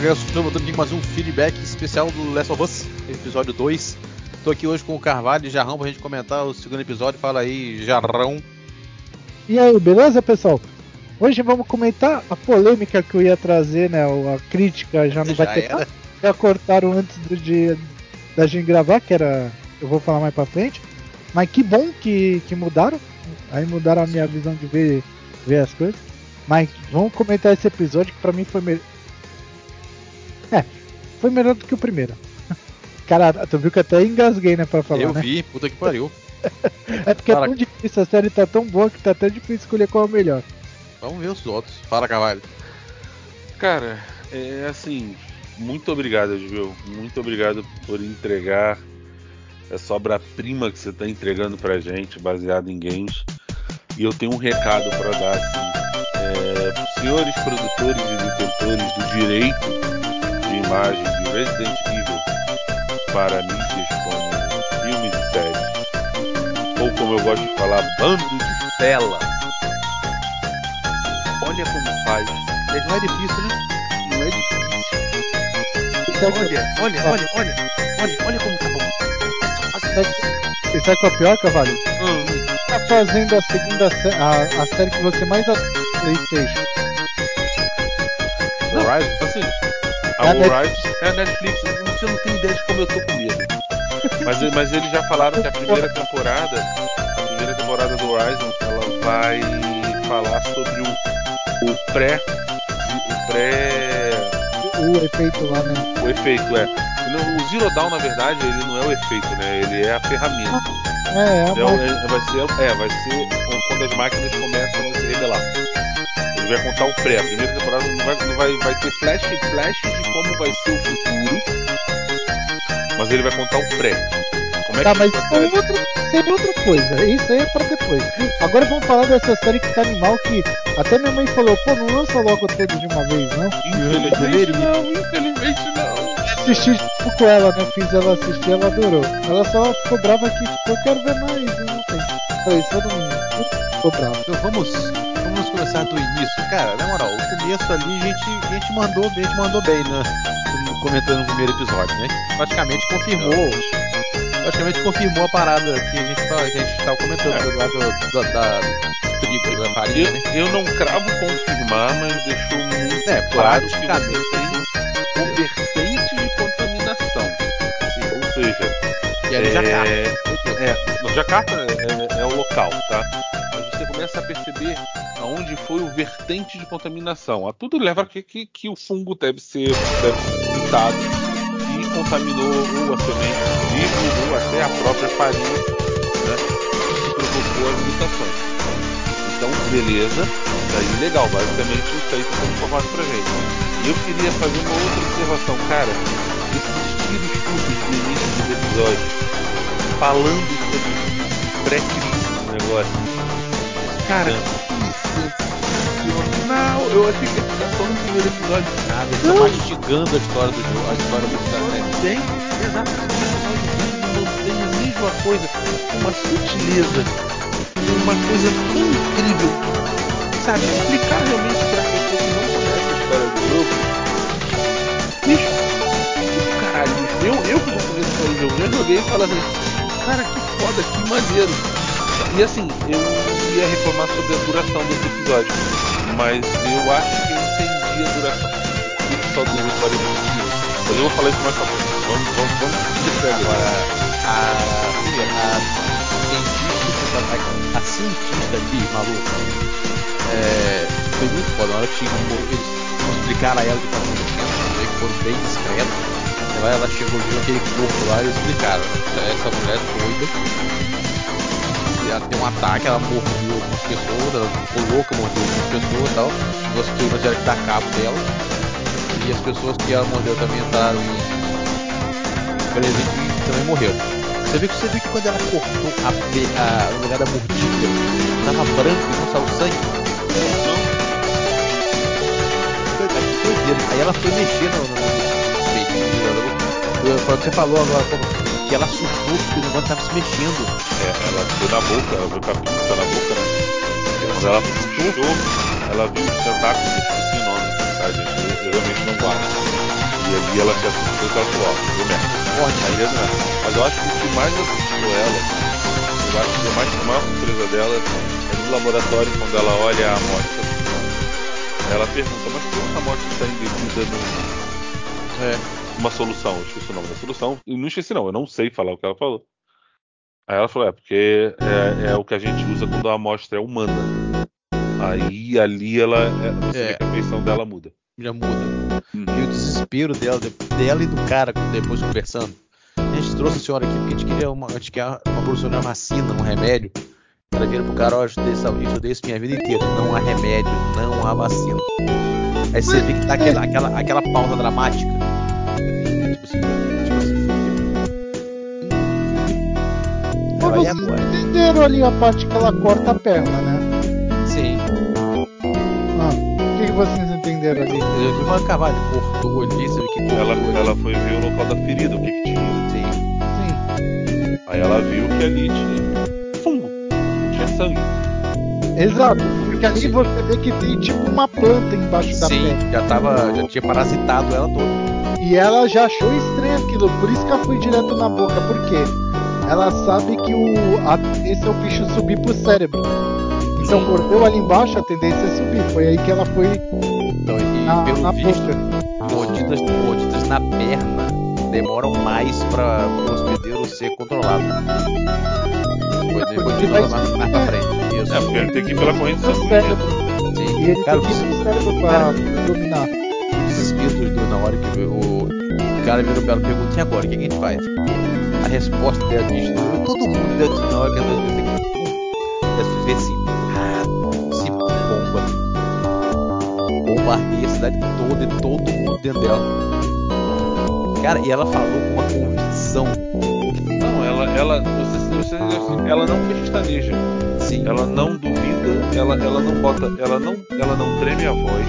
Fala estou voltando aqui com mais um feedback especial do Last of Us, episódio 2. Estou aqui hoje com o Carvalho e Jarrão pra gente comentar o segundo episódio. Fala aí, Jarrão. E aí, beleza pessoal? Hoje vamos comentar a polêmica que eu ia trazer, né? A crítica já não Já vai ter. era. Já cortaram antes do dia da gente gravar, que era. Eu vou falar mais pra frente. Mas que bom que, que mudaram. Aí mudaram a minha visão de ver, ver as coisas. Mas vamos comentar esse episódio que pra mim foi melhor. Foi melhor do que o primeiro. Cara, tu viu que até engasguei, né, pra falar, eu né? vi, puta que pariu. É porque Fala. é tão difícil, a série tá tão boa que tá até difícil escolher qual é o melhor. Vamos ver os outros. Fala, Carvalho. Cara, é assim, muito obrigado, Gil. Muito obrigado por entregar essa obra-prima que você está entregando pra gente, baseado em games. E eu tenho um recado para dar, assim. É, senhores produtores e detentores do direito de imagem de Resident Evil para mídias como filmes e séries, ou como eu gosto de falar, bando de tela. Olha como faz. Não é difícil, né? Não é difícil. Olha, olha, olha, olha. Olha, olha como tá bom. Sabe, e sabe qual é o pior, Cavalo? Hum. Tá fazendo a segunda sé- a, a série que você mais assiste Playstation. Horizon? Assim, É a Horizon é a Netflix. Você não tem ideia de como eu tô com medo. Mas, mas eles já falaram que a primeira temporada, a primeira temporada do Horizon, ela vai falar sobre o, o pré, o pré, O efeito lá, né? o efeito é. O Zero Dawn, na verdade, ele não é o efeito, né? Ele é a ferramenta. É, é, É, uma- o- é- vai ser, é, vai ser quando as máquinas começam a se revelar. Ele vai contar o pré. A primeira temporada não vai, não vai, vai ter flash, flashes de como vai ser o futuro, mas ele vai contar o pré. Como é Tá, que mas isso é outra, é outra coisa. Isso aí é pra depois. Agora vamos falar dessa série que tá animal que até minha mãe falou, pô, não lança logo tudo de uma vez, não? Infelizmente não, infelizmente não. Assisti tipo, com ela, né? Fiz ela assistir, ela adorou. Ela só ficou brava que, tipo, eu quero ver mais, não tem. Falei, só não ficou brava. Então vamos, vamos começar do início. Cara, na moral, o começo ali a gente, a gente mandou, a gente mandou bem, né? Comentando no primeiro episódio, né? Praticamente confirmou. Praticamente confirmou a parada que a gente que a gente tava comentando É. do, do, do, da trigo, da farinha, né? Eu, eu não cravo confirmar, mas deixou muito É, claro que você tem o vertente de contaminação. Assim, ou seja, Que era em Jacarta. É, é, Jacarta é, é o local, tá? Mas você começa a perceber aonde foi o vertente de contaminação. A tudo leva a que, que, que o fungo deve ser, mutado e contaminou ou a semente trigo ou até a própria farinha, né? Que provocou as mutações. Então, beleza, daí legal, basicamente isso aí sendo informado pra gente. E eu queria fazer uma outra observação, cara. Esses tiros curtos no início do episódio, falando sobre pré-crise do negócio. Cara, sensacional! Eu achei que ia ficar só no primeiro episódio. Nada, eles estão mastigando a história do jogo, a história do série. Mantém, exatamente, mantém a mesma coisa, uma sutileza, uma coisa tão incrível. Sabe, explicar realmente pra pessoa que não conhece a história do jogo. Bicho, caralho, bicho. Eu, eu que já conheço a história do jogo, já joguei e falo assim, cara, que foda, que maneiro. E assim, eu ia reclamar sobre a duração desse episódio, mas eu acho que eu entendi a duração. Isso só horas e meia. Mas eu vou falar isso mais pra frente. Vamos, vamos, vamos agora. A, a, cientista, a, a cientista aqui, maluca, é, foi muito foda. Na hora que chegou, eles explicaram a ela o que estava acontecendo, né, que foram bem discretos. Ela, ela chegou, viu aquele corpo lá e explicaram. né, Essa mulher doida. Ela tem um ataque, ela mordeu algumas pessoas, ela ficou louca, mordeu algumas pessoas e tal. E as primas tiveram que dar cabo dela. E as pessoas que ela mordeu também entraram em presente e também morreram. Você viu que você viu que quando ela cortou a, a, no lugar da mordida, tava branco e não saiu sangue? Doideira. Aí ela foi mexer no, no, no você falou agora como que ela assustou porque o negócio tava se mexendo. É, ela foi na boca, ela viu com a pinça na boca, né? Quando ela puxou, ela viu os tentáculos, esqueci o nome. tá, gente? Eu, realmente não guardo. E ali ela se assustou e ela falou, ó, deu merda. Aí deu merda. Mas eu acho que o que mais assustou ela, eu acho que a, mais, a maior surpresa dela é no laboratório, quando ela olha a amostra. Ela pergunta, mas por que essa amostra está embebida num, É. uma solução, eu esqueci o nome da solução. E não esqueci, não, eu não sei falar o que ela falou. Aí ela falou: é, porque é, é o que a gente usa quando a amostra é humana. Aí ali ela. É, você É. vê que a feição dela muda. Já muda. E o desespero dela, de- dela e do cara depois conversando. A gente trouxe a senhora aqui porque a gente queria uma, a gente quer uma vacina, um remédio. Ela vira pro cara, ó, eu estudei, estudei isso minha vida inteira. Não há remédio, não há vacina. Aí você vê que tá aquela, aquela, aquela pausa dramática. Tipo assim, tipo assim, Mas ia vocês entenderam ali a parte que ela corta a perna, né? Sim. Ah, o que, que vocês entenderam ali? Eu vi uma cavalo, cortou ali, vê que cortou Ela, ali. ela foi ver o local da ferida, o que, que tinha. Sim. Sim, Aí ela viu que ali tinha fungo, tinha sangue. exato. Porque ali você vê que tem tipo uma planta embaixo da Sim, pele. já tava, já tinha parasitado ela toda. E ela já achou estranho aquilo, por isso que ela foi direto na boca. Por quê? Ela sabe que o, a tendência é o bicho subir pro cérebro. Então mordeu ali embaixo, a tendência é subir. Foi aí que ela foi Então, e na, pelo na visto, boca. mordidas, mordidas na perna demoram mais para o hospedeiro ser controlado. Foi depois mais, mais pra né? frente. Isso. É, porque ele tem que ir pela corrente sanguínea. cérebro. Sim. E ele cara, tem que ir pro cérebro pra dominar. O desespero do Edu na hora que o, cara virou pra ela e perguntou, e agora, o que a gente faz? A resposta dela diz, todo mundo dizer na hora que ela deve ter deve ver assim, ah, se bomba. Bombardeia a cidade toda e todo mundo dentro dela. Cara, e ela falou com uma convicção. Não, ela, ela, você, você, ela não pestaneja. Sim. Ela não duvida, ela, ela não bota, ela não, ela não treme a voz,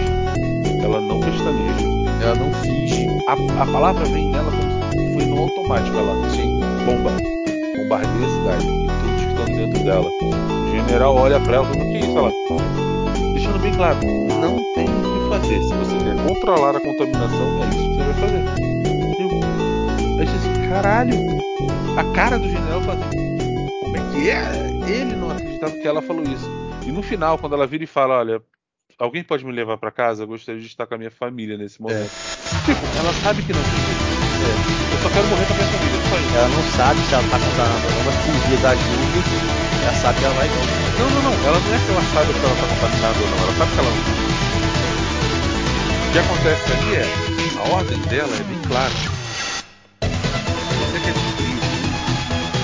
ela não pestaneja. Ela não finge. A, a palavra vem nela como foi no automático. Ela, Sim. bomba, bombardeia a cidade e todos que estão dentro dela. O general olha pra ela e fala, o que é isso? Ela, deixando bem claro, não tem o que fazer. Se você quer controlar a contaminação, é isso que você vai fazer. Eu, você assim, caralho, a cara do general fala assim, como é que é? Ele não acreditava que ela falou isso. E no final, quando ela vira e fala, olha, alguém pode me levar pra casa? Eu gostaria de estar com a minha família nesse momento. Tipo, ela sabe que não tem jeito. É, eu só quero morrer com a minha família, só isso. Ela não sabe se ela tá não, mas por via da Júlia, ela sabe que ela vai. Não, não, não. Ela não é que ela sabe se ela tá contaminada ou não. Ela sabe que ela não. O que acontece ali é. A ordem dela é bem clara. Você quer destruir o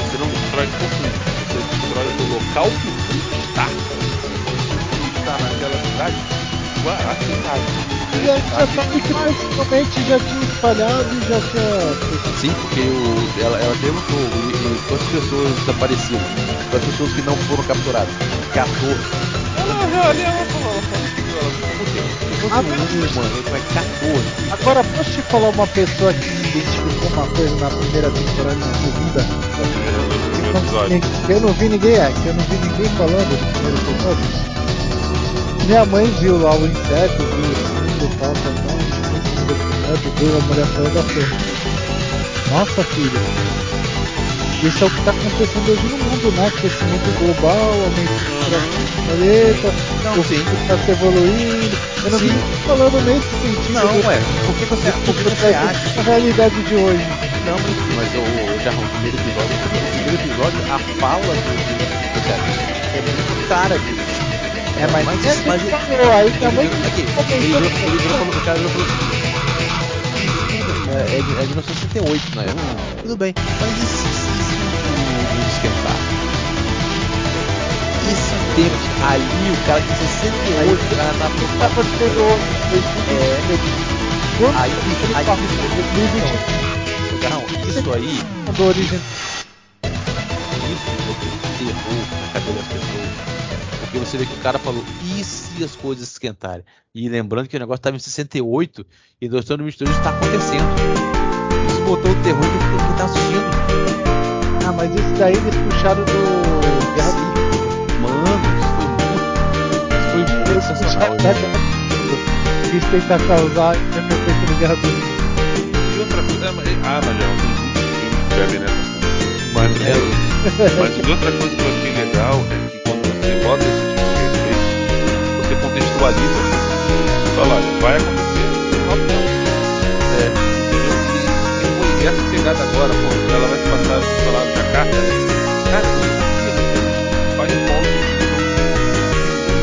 você não destrói por tudo. Você destrói o local que o mundo está. Cidade. A cidade. Já sabe que possivelmente já tinha espalhado e já tinha. Sim, porque o, ela, ela perguntou e, e quantas pessoas desapareceram, quantas pessoas que não foram capturadas. 14. Ela ela falou, ela falou, Ah, humano, ele vai 14. Agora, posso te falar uma pessoa que identificou uma coisa na primeira temporada e na segunda? no primeiro episódio. Que eu não vi ninguém, é, que eu não vi ninguém falando no primeiro episódio. Minha mãe viu lá o inseto, viu o segundo tal, tal, tal, viu a mulher falando assim. Nossa filha, isso é o que está acontecendo hoje no mundo, né? Aquecimento global, aumento do planeta, Não, o mundo está se evoluindo. Eu não vi Sim. ninguém falando nesse sentido. Não, ué, por que você, por que você acha? A realidade de hoje. Não, mas, mas o, o já no primeiro episódio, no primeiro episódio, a fala do, do, do cara é muito cara disso. É, mas, Mas- é que mas- falou, aí Ele também virou, aqui, ele virou, ele virou, falou- o cara virou falou assim, é, é, de, é de 1968 na época. Tudo bem, mas e se, se, o esquentar? Esse tempo ali, o cara de 68, o cara tá Tá preocupado. acontecendo hoje, É, aí, ele aí, passou em 2020, Ô, Garrão, isso aí, origem isso é terror na cabeça das pessoas. Porque você vê que o cara falou, e se as coisas esquentarem? E lembrando que o negócio estava em 68 e nós estamos no mistério está acontecendo. Isso botou o terror em quem tá assistindo. Ah, mas isso daí eles puxaram do Guerra Sim. Mano, isso foi muito. Isso foi muito Eles sensacional. puxaram da Guerra Civil. quis tentar causar efeito no Guerra do. E outra coisa. Ah, mas, ah, mas já tem que bebem nessa fonte. Mas, mas e outra coisa que eu achei legal é que quando contextualiza. Você fala, olha, vai acontecer tempo. É. Entendeu? E, e foi essa pegada agora, pô, ela vai se passar, sei lá, no Jacarta. Cara, eu não sabia, mas eles fazem polo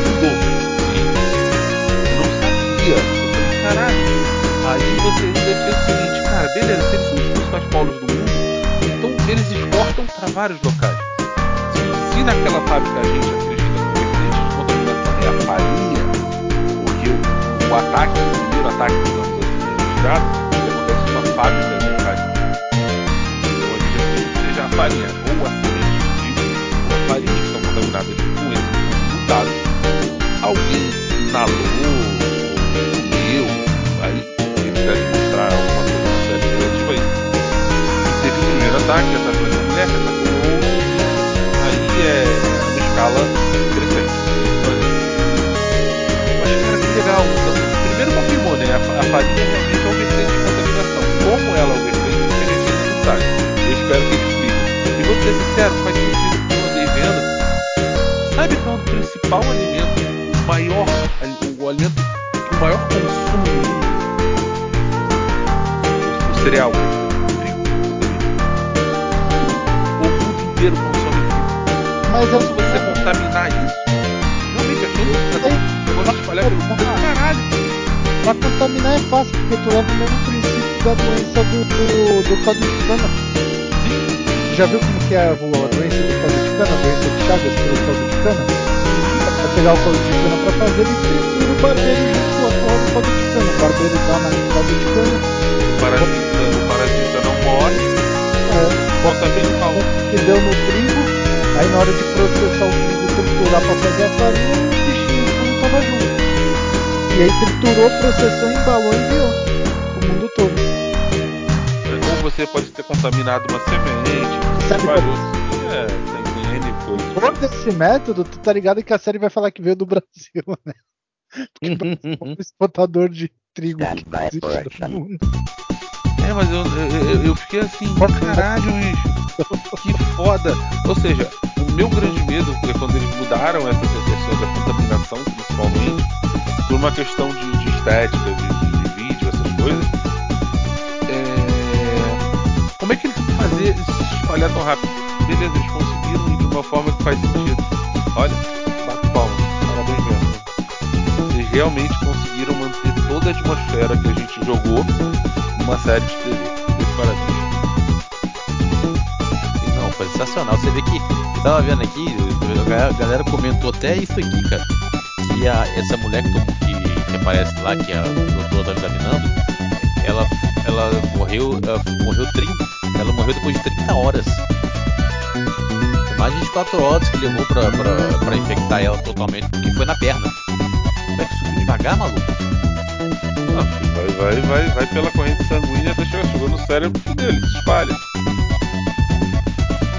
mudou. Eu não sabia. Caralho. Aí você ainda pensa o seguinte, cara, beleza, se eles são os principais polos do mundo, então eles exportam para vários locais. Se, se naquela fábrica a gente acredita que de contaminação é a farinha, o, ataque, o primeiro ataque, digamos assim, registrado, ele acontece numa fábrica de farinha. Então acredita que seja a farinha, triturou, processou, embalou e enviou. O mundo todo. Ou você pode ter contaminado uma semente, Sabe espalhou assim, é, tem, tem N coisas. Todo esse método, tu tá ligado que a série vai falar que veio do Brasil, né? É o exportador de trigo no mundo. É, mas eu, eu, eu- fiquei assim, caralho, bicho, que foda. Ou seja, o meu grande medo é quando eles mudaram essa questão da contaminação, principalmente, por uma questão de, de estética, de, de- de vídeo, essas coisas. É... Como é que eles fazer isso se espalhar tão rápido? Beleza, eles conseguiram e de uma forma que faz sentido. Olha, bato palma, parabéns mesmo. Vocês realmente conseguiram manter toda a atmosfera que a gente jogou numa série de TV. Parabéns. Não, foi sensacional. Você vê que eu tava vendo aqui, a galera- comentou até isso aqui, cara. Que a, essa que, tomou- que, que aparece lá, que a doutora tá examinando, ela, ela morreu. Ela morreu 30. Ela morreu depois de 30 horas. Mais de 24 horas que levou pra, pra, pra infectar ela totalmente, porque foi na perna. Como é que subiu devagar, maluco? Ah, vai, vai, vai, vai pela corrente sanguínea até chegar, chegou no cérebro dele, se espalha.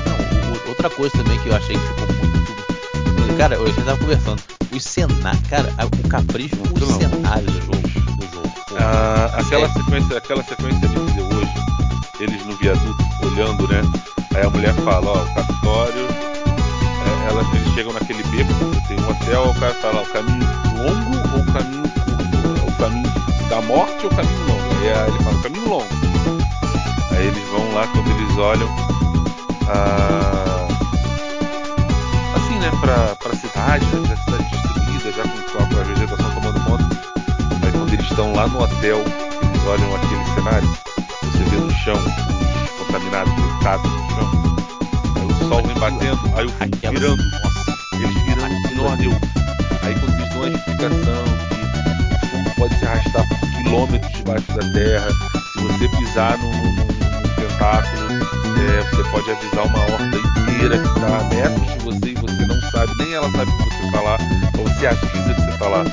Não, outra coisa também que eu achei que ficou muito. Cara, eu já tava conversando. Os cenários, cara, o capricho com os cenários do jogo. Do jogo. Pô, Ah, aquela sério. sequência, aquela sequência deu hoje, eles no viaduto olhando, né? Aí a mulher fala, ó, o Capitólio, é, ela- eles chegam naquele beco, tem um hotel, o cara fala, o caminho longo ou o caminho curto? O caminho da morte ou o caminho longo? Aí ele fala, o caminho longo. Aí eles vão lá quando eles olham ah, assim, né, pra, pra cidade, né, pra cidade estão lá no hotel, eles olham aquele cenário, você vê no chão os contaminados deitados no chão. Aí o sol vem batendo, aí o Aquela- virando, eles virando ardeu. Aí quando eles dão a explicação que o fogo pode se arrastar por quilômetros debaixo da terra, se você pisar num, tentáculo, é, você pode avisar uma horda inteira que está a metros de você sabe, nem ela sabe que você lá, ou você avisa que você lá.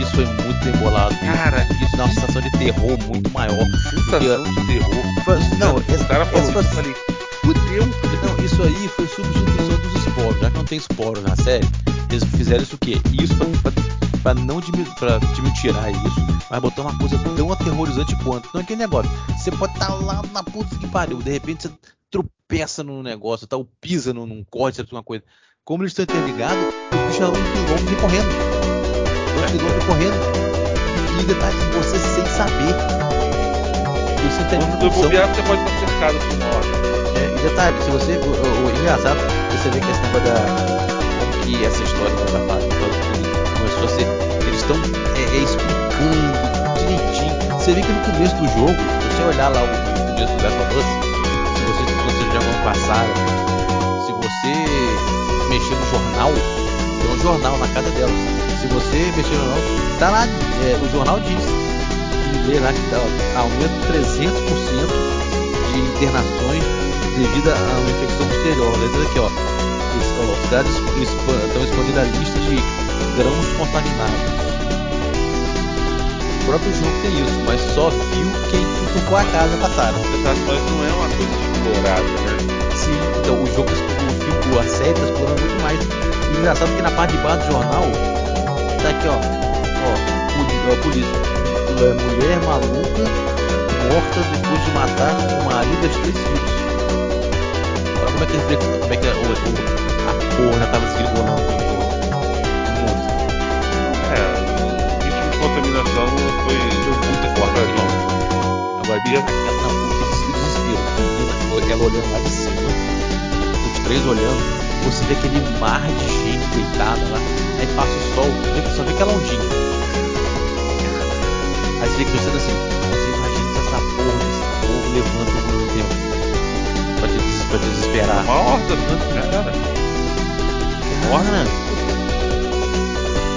isso foi muito embolado. Cara, isso dá uma sensação de terror muito maior. Sensação de terror. Foi- Não, o esse, cara falou esse isso, falei, fudeu. não, isso aí foi substituição dos esporos. Já que não tem esporos na série, eles fizeram isso o quê? Isso pra, pra pra não dimi- pra tirar isso, mas botar uma coisa tão aterrorizante quanto. Não é aquele negócio. Você pode estar lá na puta que pariu, de repente você tropeça num negócio, tá, ou pisa num, num corte, uma coisa. Como eles estão interligados, os bichos vão vão vir correndo. Dois quilômetros correndo. E, detalhe, você sem saber. E você tem Quando tu bobear, você pode estar cercado por uma hora. É, e detalhe, se você. O, o- o engraçado, você vê que esse negócio da. Como que essa história da, fase começou a ser. Eles estão é, é, explicando direitinho. Você vê que no começo do jogo, se você olhar lá o, o começo do Last of Us, se você, se você já não passaram, se você jornal, tem um jornal na casa dela. Se você mexer no jornal, tá lá, é, o jornal diz. E lê lá que dá aumento 300% de internações devido a uma infecção posterior. Letra aqui, ó. Caras estão expandindo a lista de grãos contaminados. O próprio jogo tem isso, mas só viu quem tocou a casa passada. Mas não é uma coisa explorada, né? Sim, então o jogo, o filme, a série tá explorando muito mais. E engraçado que na parte de baixo do jornal, tá aqui, ó. Ó, ó polícia. É, mulher maluca morta depois de matar o marido e os três filhos. Olha como é que reflete, como é que a, o, o- a porra tava se gringolando no, no mundo. É, o ritmo de contaminação foi, muito forte. Agora, Bia, ela na puta de desespero. Ela de cima, os três olhando, você vê aquele mar de gente deitada lá, aí passa o sol, vê- só vê aquela ondinha. Aí você fica pensando assim, você imagina se essa porra desse povo levanta ao mesmo tempo. Pra te, des- pra te desesperar. uma horda, né? Cara, Cara,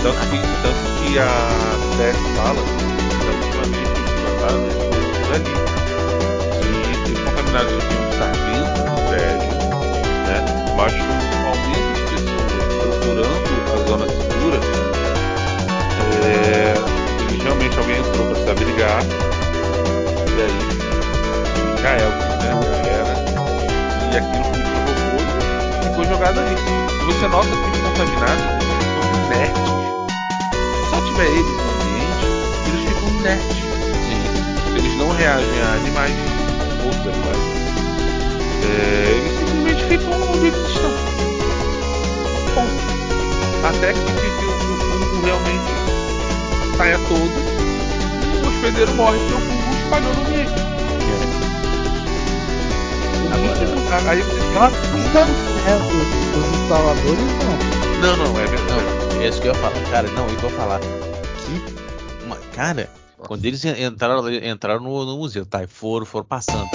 Tanto que, tanto que a Tess fala não. Não, não, é verdade. Não, é isso que eu ia falar. Cara, não, que eu ia falar. Que. Uma, cara, quando eles en- entraram, entraram no, no museu, tá? E foram, foram passando.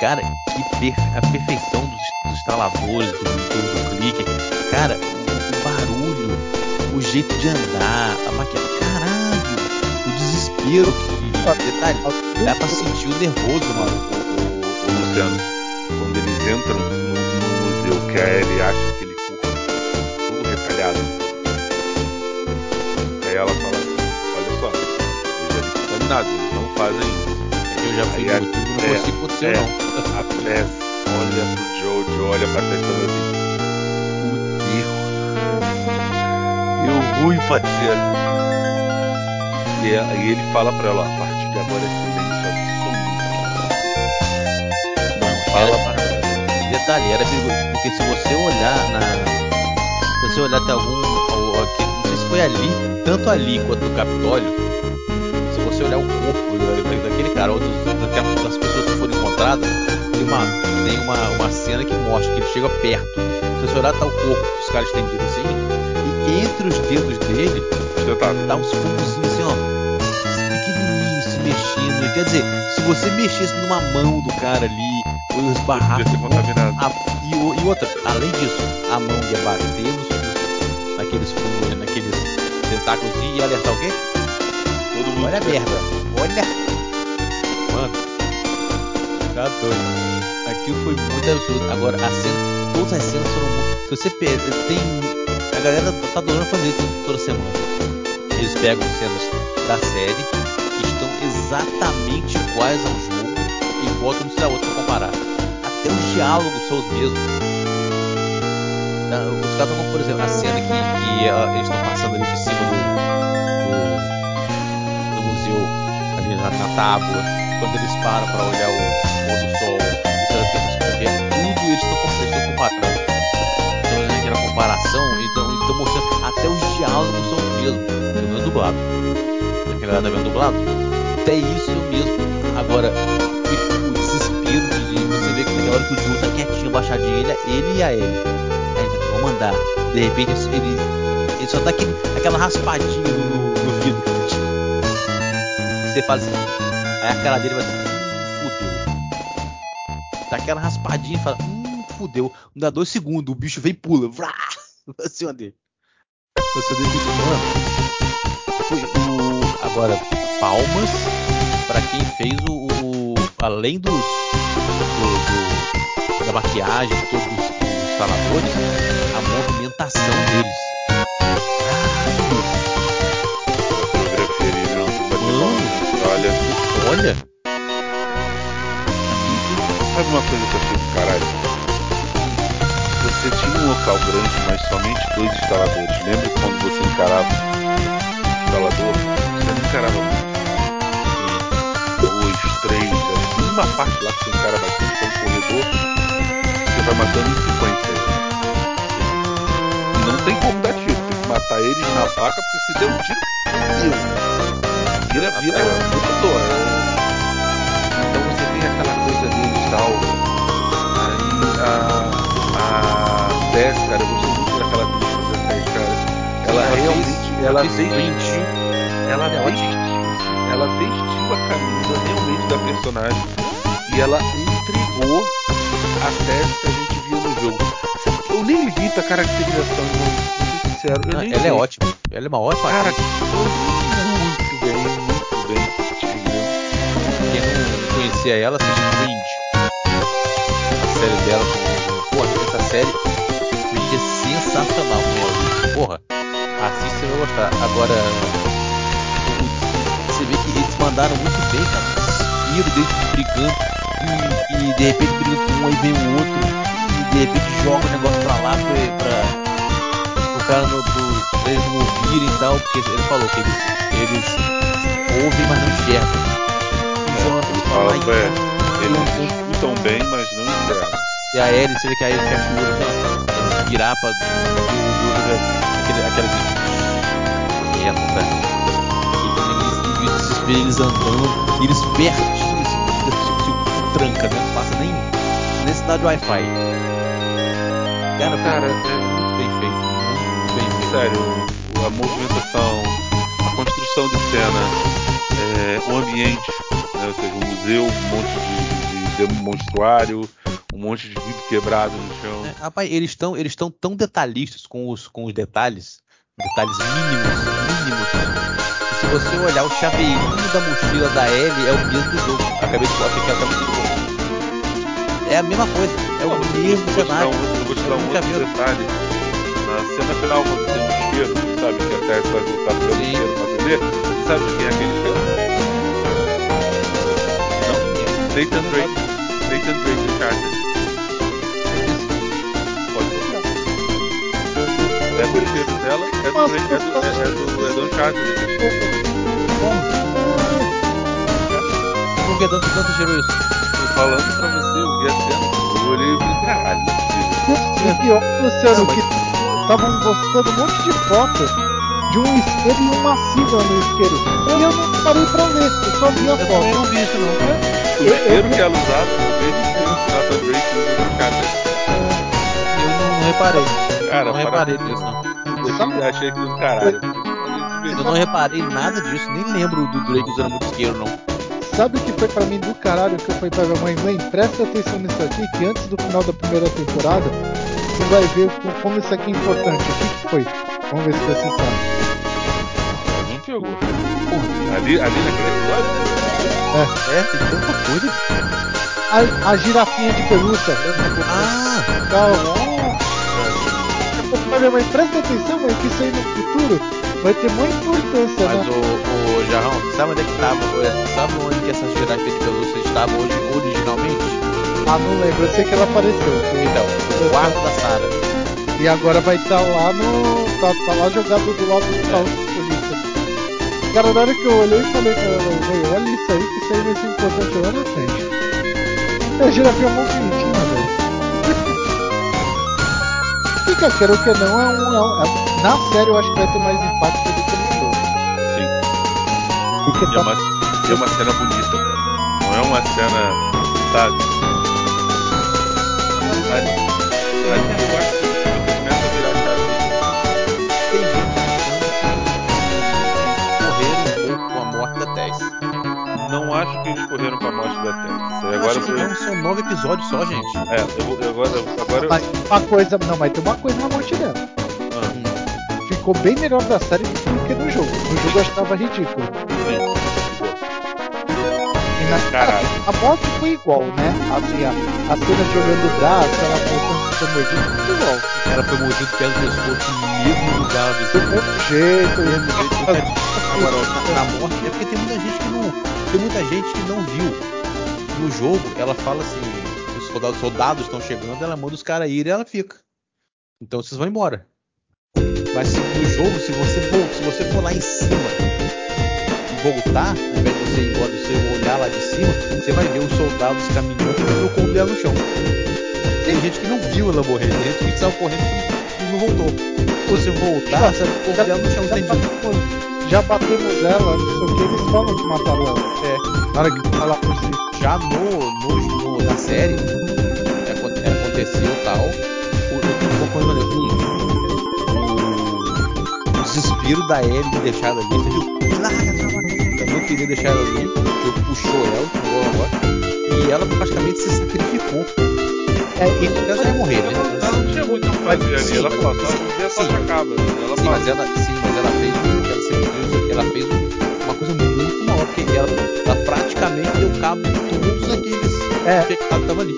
Cara, que per- a perfeição dos, dos instaladores, do, do, do clique. Cara, o, o barulho, o jeito de andar, a maquiagem. Caralho! O desespero que. Detalhe, dá pra sentir o nervoso, mano. o, o- o Luciano, quando eles entram no, no museu que a Ellie acha aquele retalhado, aí ela fala assim, olha só, eles já estão contaminados, eles não fazem isso. Eu já fui Aí no YouTube não é, consigo acontecer, é. não. A Tess olha pro Jojo, olha pra Tess e fala assim, o deu ruim, parceiro. E, a- e ele fala pra ela, a partir de agora é silêncio absoluto. Não fala para ela. Detalhe, era perigoso, porque se você olhar na. Você olhar até algum. não sei se foi ali, tanto ali quanto no Capitólio, se você olhar o corpo da- da- daquele cara, ou dos- das pessoas que foram encontradas, tem uma, tem uma, uma cena que mostra que ele chega perto. Se você olhar, tá o corpo que os caras estendido assim, e entre os dedos dele, dá uns fungozinhos assim, ó. Pequenininho se mexendo. Quer dizer, se você mexesse numa mão do cara ali, ou a- e, e outra, além disso, a mão ia bater nos- naqueles fungos, naqueles tentáculos e alertar o quê? Todo mundo Olha a merda. Olha. Mano. Tá doido. Aquilo foi muito absurdo. Agora, a cena, todas as cenas foram muito. Se você pe- tem. A galera tá- adorando fazer isso toda semana. Eles pegam cenas da série que estão exatamente iguais ao jogo e botam um da outra pra comparar. Até os diálogos são os mesmos por exemplo, a cena que, que uh, eles estão passando ali de cima do, do, do museu, ali na, na, tábua, quando eles param para olhar o pôr do sol, e sabe que eles correr, tudo eles estão comparando. Então, aquela comparação, então estão mostrando até os diálogos são os mesmos, do mesmo dublado. naquela que galera tá dublado, até isso mesmo. Agora, o desespero de você ver que naquela hora que o Júlio tá quietinho, baixadinho, ele, é, ele e a Ellie andar. De repente ele, ele só dá aquele, aquela raspadinha no, no vidro. Você fala assim, aí a cara dele vai assim, fudeu. Dá aquela raspadinha e fala, hum, fudeu. Não dá dois segundos, o bicho vem e pula. Vrá, pra cima dele. Deu muito mano. Agora, palmas pra quem fez o. o- além dos. do- do- da maquiagem, todos os, instaladores, movimentação deles. Olha, Olha! sabe uma coisa que eu fiz, caralho? Você tinha um local grande, mas somente dois instaladores. Lembra quando você encarava o instalador? Você não encarava muito. Dois, três, assim, uma parte lá que você encara bastante, que é um corredor, você vai matando em sequência. Tem como dar tiro, tem que matar eles na faca, porque se der um tiro, fudeu. Vira, vira, vira à toa. É- Então você tem aquela coisa deles e tal. Aí a. A Tess, cara, eu gostei muito daquela atriz que fez a Tess, cara. Ela, Ela realmente. fez- ela fez vestiu. Ela É vestiu. Ela vestiu a camisa realmente da personagem. E ela entregou a Tess pra caracterização. Vou ser sincero. Eu nem ela é ótima. Ela é uma ótima Cara, atriz. muito bem, muito bem. entendeu? Quem não conhecia ela, assiste Fringe. A série dela. Porra, essa série. Fringe é sensacional ela. Porra, assiste você vai gostar. Agora. Você vê que eles mandaram muito bem, cara. O desespero deles brigando. E, e de repente briga com um, aí vem o outro. De repente joga o negócio pra lá pra. pra o cara no, pro, pra eles não ouvirem e tal. Porque ele falou que eles, eles ouvem, mas não enxergam. E joga Ele pra fala lá e pra cara, eles escutam bem, mas não enxergam. e a Ellie, você vê que a Ellie fecha o olho assim, ó, pra respirar pra. Aquele, aquela assim. Quieta, tá? E quando eles eles andando, e eles pertinho, assim, tipo, tipo, tranca, né? Não passa nem, nem sinal de Wi-Fi. Cara, Cara, muito é, bem feito. Muito bem feito. sério, o- a movimentação, a construção de cena, é, o ambiente, né, ou seja, um museu, um monte de, de, de monstruário, um monte de vidro quebrado no chão. É, rapaz, eles estão eles tão detalhistas com os, com os detalhes, detalhes mínimos, mínimos. E se você olhar o chaveirinho da mochila da Ellie é o mesmo do jogo. Acabei de achei que ela sem roupa. É a mesma coisa, é o Não, eu mesmo vou te dar cenário. um, eu vou te dar um outro detalhe. Na cena final, quando tem um isqueiro, sabe que a Tess vai voltar pelo Sim. isqueiro pra beber, sabe de quem é aquele isqueiro? Não? Nathan Drake. Nathan Drake Uncharted. Pode procurar. É o isqueiro dela, é do, Drake, é do, é, é do, é do Uncharted. Por que tanto, tanto gerou isso? Tô falando pra você, eu vi eu olhei e caralho. E pior, Luciano, Não, mas- que estavam postando um monte de fotos de um isqueiro e uma sigla no isqueiro. E eu não parei pra ver, eu só vi a Eu foto. não vi isso não. O Eu- isqueiro eu- que ela usava, eu escrito Nathan Drake no Uncharted. Eu não, reparei. Cara, não reparei nisso não. Achei, achei aquilo do caralho. Eu não reparei nada disso, nem lembro do Drake usando muito isqueiro não. Sabe o que foi pra mim do caralho que eu falei pra minha mãe, mãe, presta atenção nisso aqui, que antes do final da primeira temporada, você vai ver co- como isso aqui é importante. O que, foi? Vamos ver se você sabe. Não pegou. Porra, Ali, ali naquele episódio, é, tem tanta coisa. A, a girafinha de pelúcia. Ah, falei pra minha mãe, presta atenção, mãe, que isso aí no futuro vai ter muita importância, Mas né? o, o Jarrão, sabe onde é que tava? eh, Sabe onde que essas girafinhas de pelúcia estavam hoje, originalmente? Ah, não lembro, eu sei que ela apareceu. Então, o quarto da Sarah. E agora vai estar lá no. Tá, tá lá jogado do lado do carro de polícia. Cara, na hora que eu olhei, eu falei pra ela, "Oi, olha isso aí, que isso aí vai ser importante lá na frente. A girafinha é quero ou que não, é um, é um- é- na série eu acho que vai ter mais impacto do que no jogo. Sim. Porque E é tá uma, e é uma cena bonita, cara. Não é uma cena, sabe? Que eles correram com a morte da aí Eu Agora acho que você. não, são nove episódios só, gente. É, eu, vou- eu agora, agora eu. Mas uma coisa, não, mas tem uma coisa na morte dela. Ah, Ficou bem melhor da série do que no jogo. No jogo eu achava ridículo. na, Caralho. A morte foi igual, né? Assim, a, a cena jogando o braço, ela ser mordida, foi igual. Ela foi mordida pelo pescoço no mesmo lugar do Do mesmo jeito. Do mesmo jeito, Agora, na, na morte, é porque tem muita gente que não. Tem muita gente que não viu. No jogo, ela fala assim, os soldados soldados estão chegando, ela manda os caras irem e ela fica. Então vocês vão embora. Mas se, no jogo, se você for, se você for lá em cima e voltar, ao invés de você ir embora, você olhar lá de cima, você vai ver os soldados caminhando e o corpo dela no chão. Tem gente que não viu ela morrer, tem gente que saiu correndo e não voltou. Se você voltar, você vai corpo dela no chão, batemos, já batemos ela, não sei o que, eles falam que mataram ela. É. Na hora que fala por si. já no, no, no- na série é, é, aconteceu tal. O, o, o, eu falei, o, o desespero da Ellie de deixar ela ali, você viu? Larga, trabalho. Ela não queria deixar ela ali, o jogo puxou ela, jogou ela agora, e ela praticamente se sacrificou. É, e Ela ia morrer, né? Ela não tinha muito o que fazer ali. Ela falou, só um dia só acaba. Ela Sim, mas ela, sim, ela fez, um- um- uma coisa muito maior, porque ela, ela praticamente deu cabo de todos aqueles É. que estavam ali.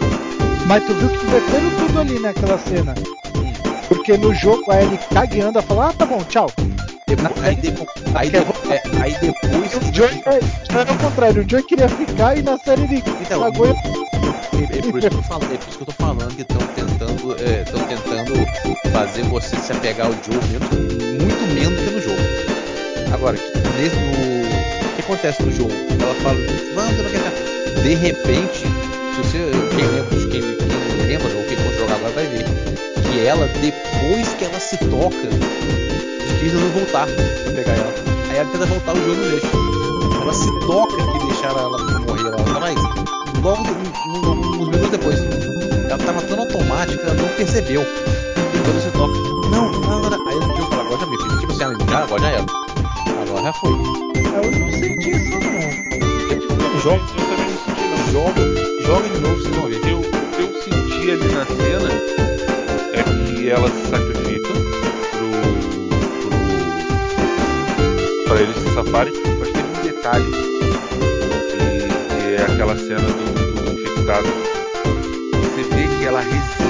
Mas tu viu que inverteram tudo ali naquela cena. Hum. Porque no jogo a Ellie cagueando, ela fala, ah, tá bom, tchau. Depois, aí, depois, aí, depois, é, aí depois O Joey é, era o contrário, o Joey queria ficar e na série ele Então, cagou e é, é por isso que eu tô falando, é por isso que eu tô falando que estão tentando, estão tentando fazer você se apegar ao Joe menos, muito menos que no jogo. Agora, nesse, o que acontece no jogo? Ela fala, vamos, não quer ficar." de repente, se você, quem lembra, quem, quem lembra ou quem for jogar vai ver que ela depois que ela se toca, eles não voltar pra pegar ela. Aí ela tenta voltar, o jogo não deixa. Ela se toca que deixaram ela morrer lá atrás, logo no- no- uns minutos depois. Ela tava tão automática, ela não percebeu. E quando se toca, não, agora. Aí o Joe fala, agora já me fiz. Tipo assim, ah, já, agora já era. Agora foi. eu não senti isso não. Joga, eu também não senti, não. joga, joga de novo, vocês vão ver. Eu, o que eu senti ali na cena é que ela se sacrifica pro. pro pra eles se safarem, mas tem um detalhe. Que, que é aquela cena do, do infectado. Você vê que ela resiste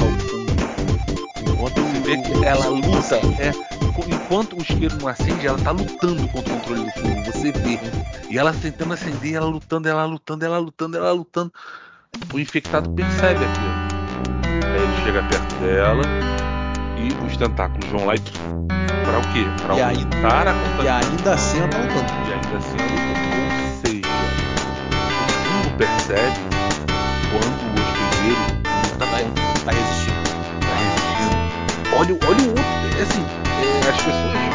ao fundo. Enquanto Você vê que ela luta. É, enquanto o isqueiro não acende, ela tá lutando contra o controle do fogo. Você vê. E ela tentando acender, ela lutando, ela lutando, ela lutando, ela lutando. O infectado percebe aquilo. Aí ele chega perto dela e os tentáculos vão lá e. Pra o quê? Pra E aí- aumentar a E contaminação. ainda assim ela tá lutando. E ainda assim ela luta. Ou seja, o fungo percebe quando o hospedeiro não tá. Tá resistindo. tá resistindo. Olha, o- olha o outro. é Assim, as pessoas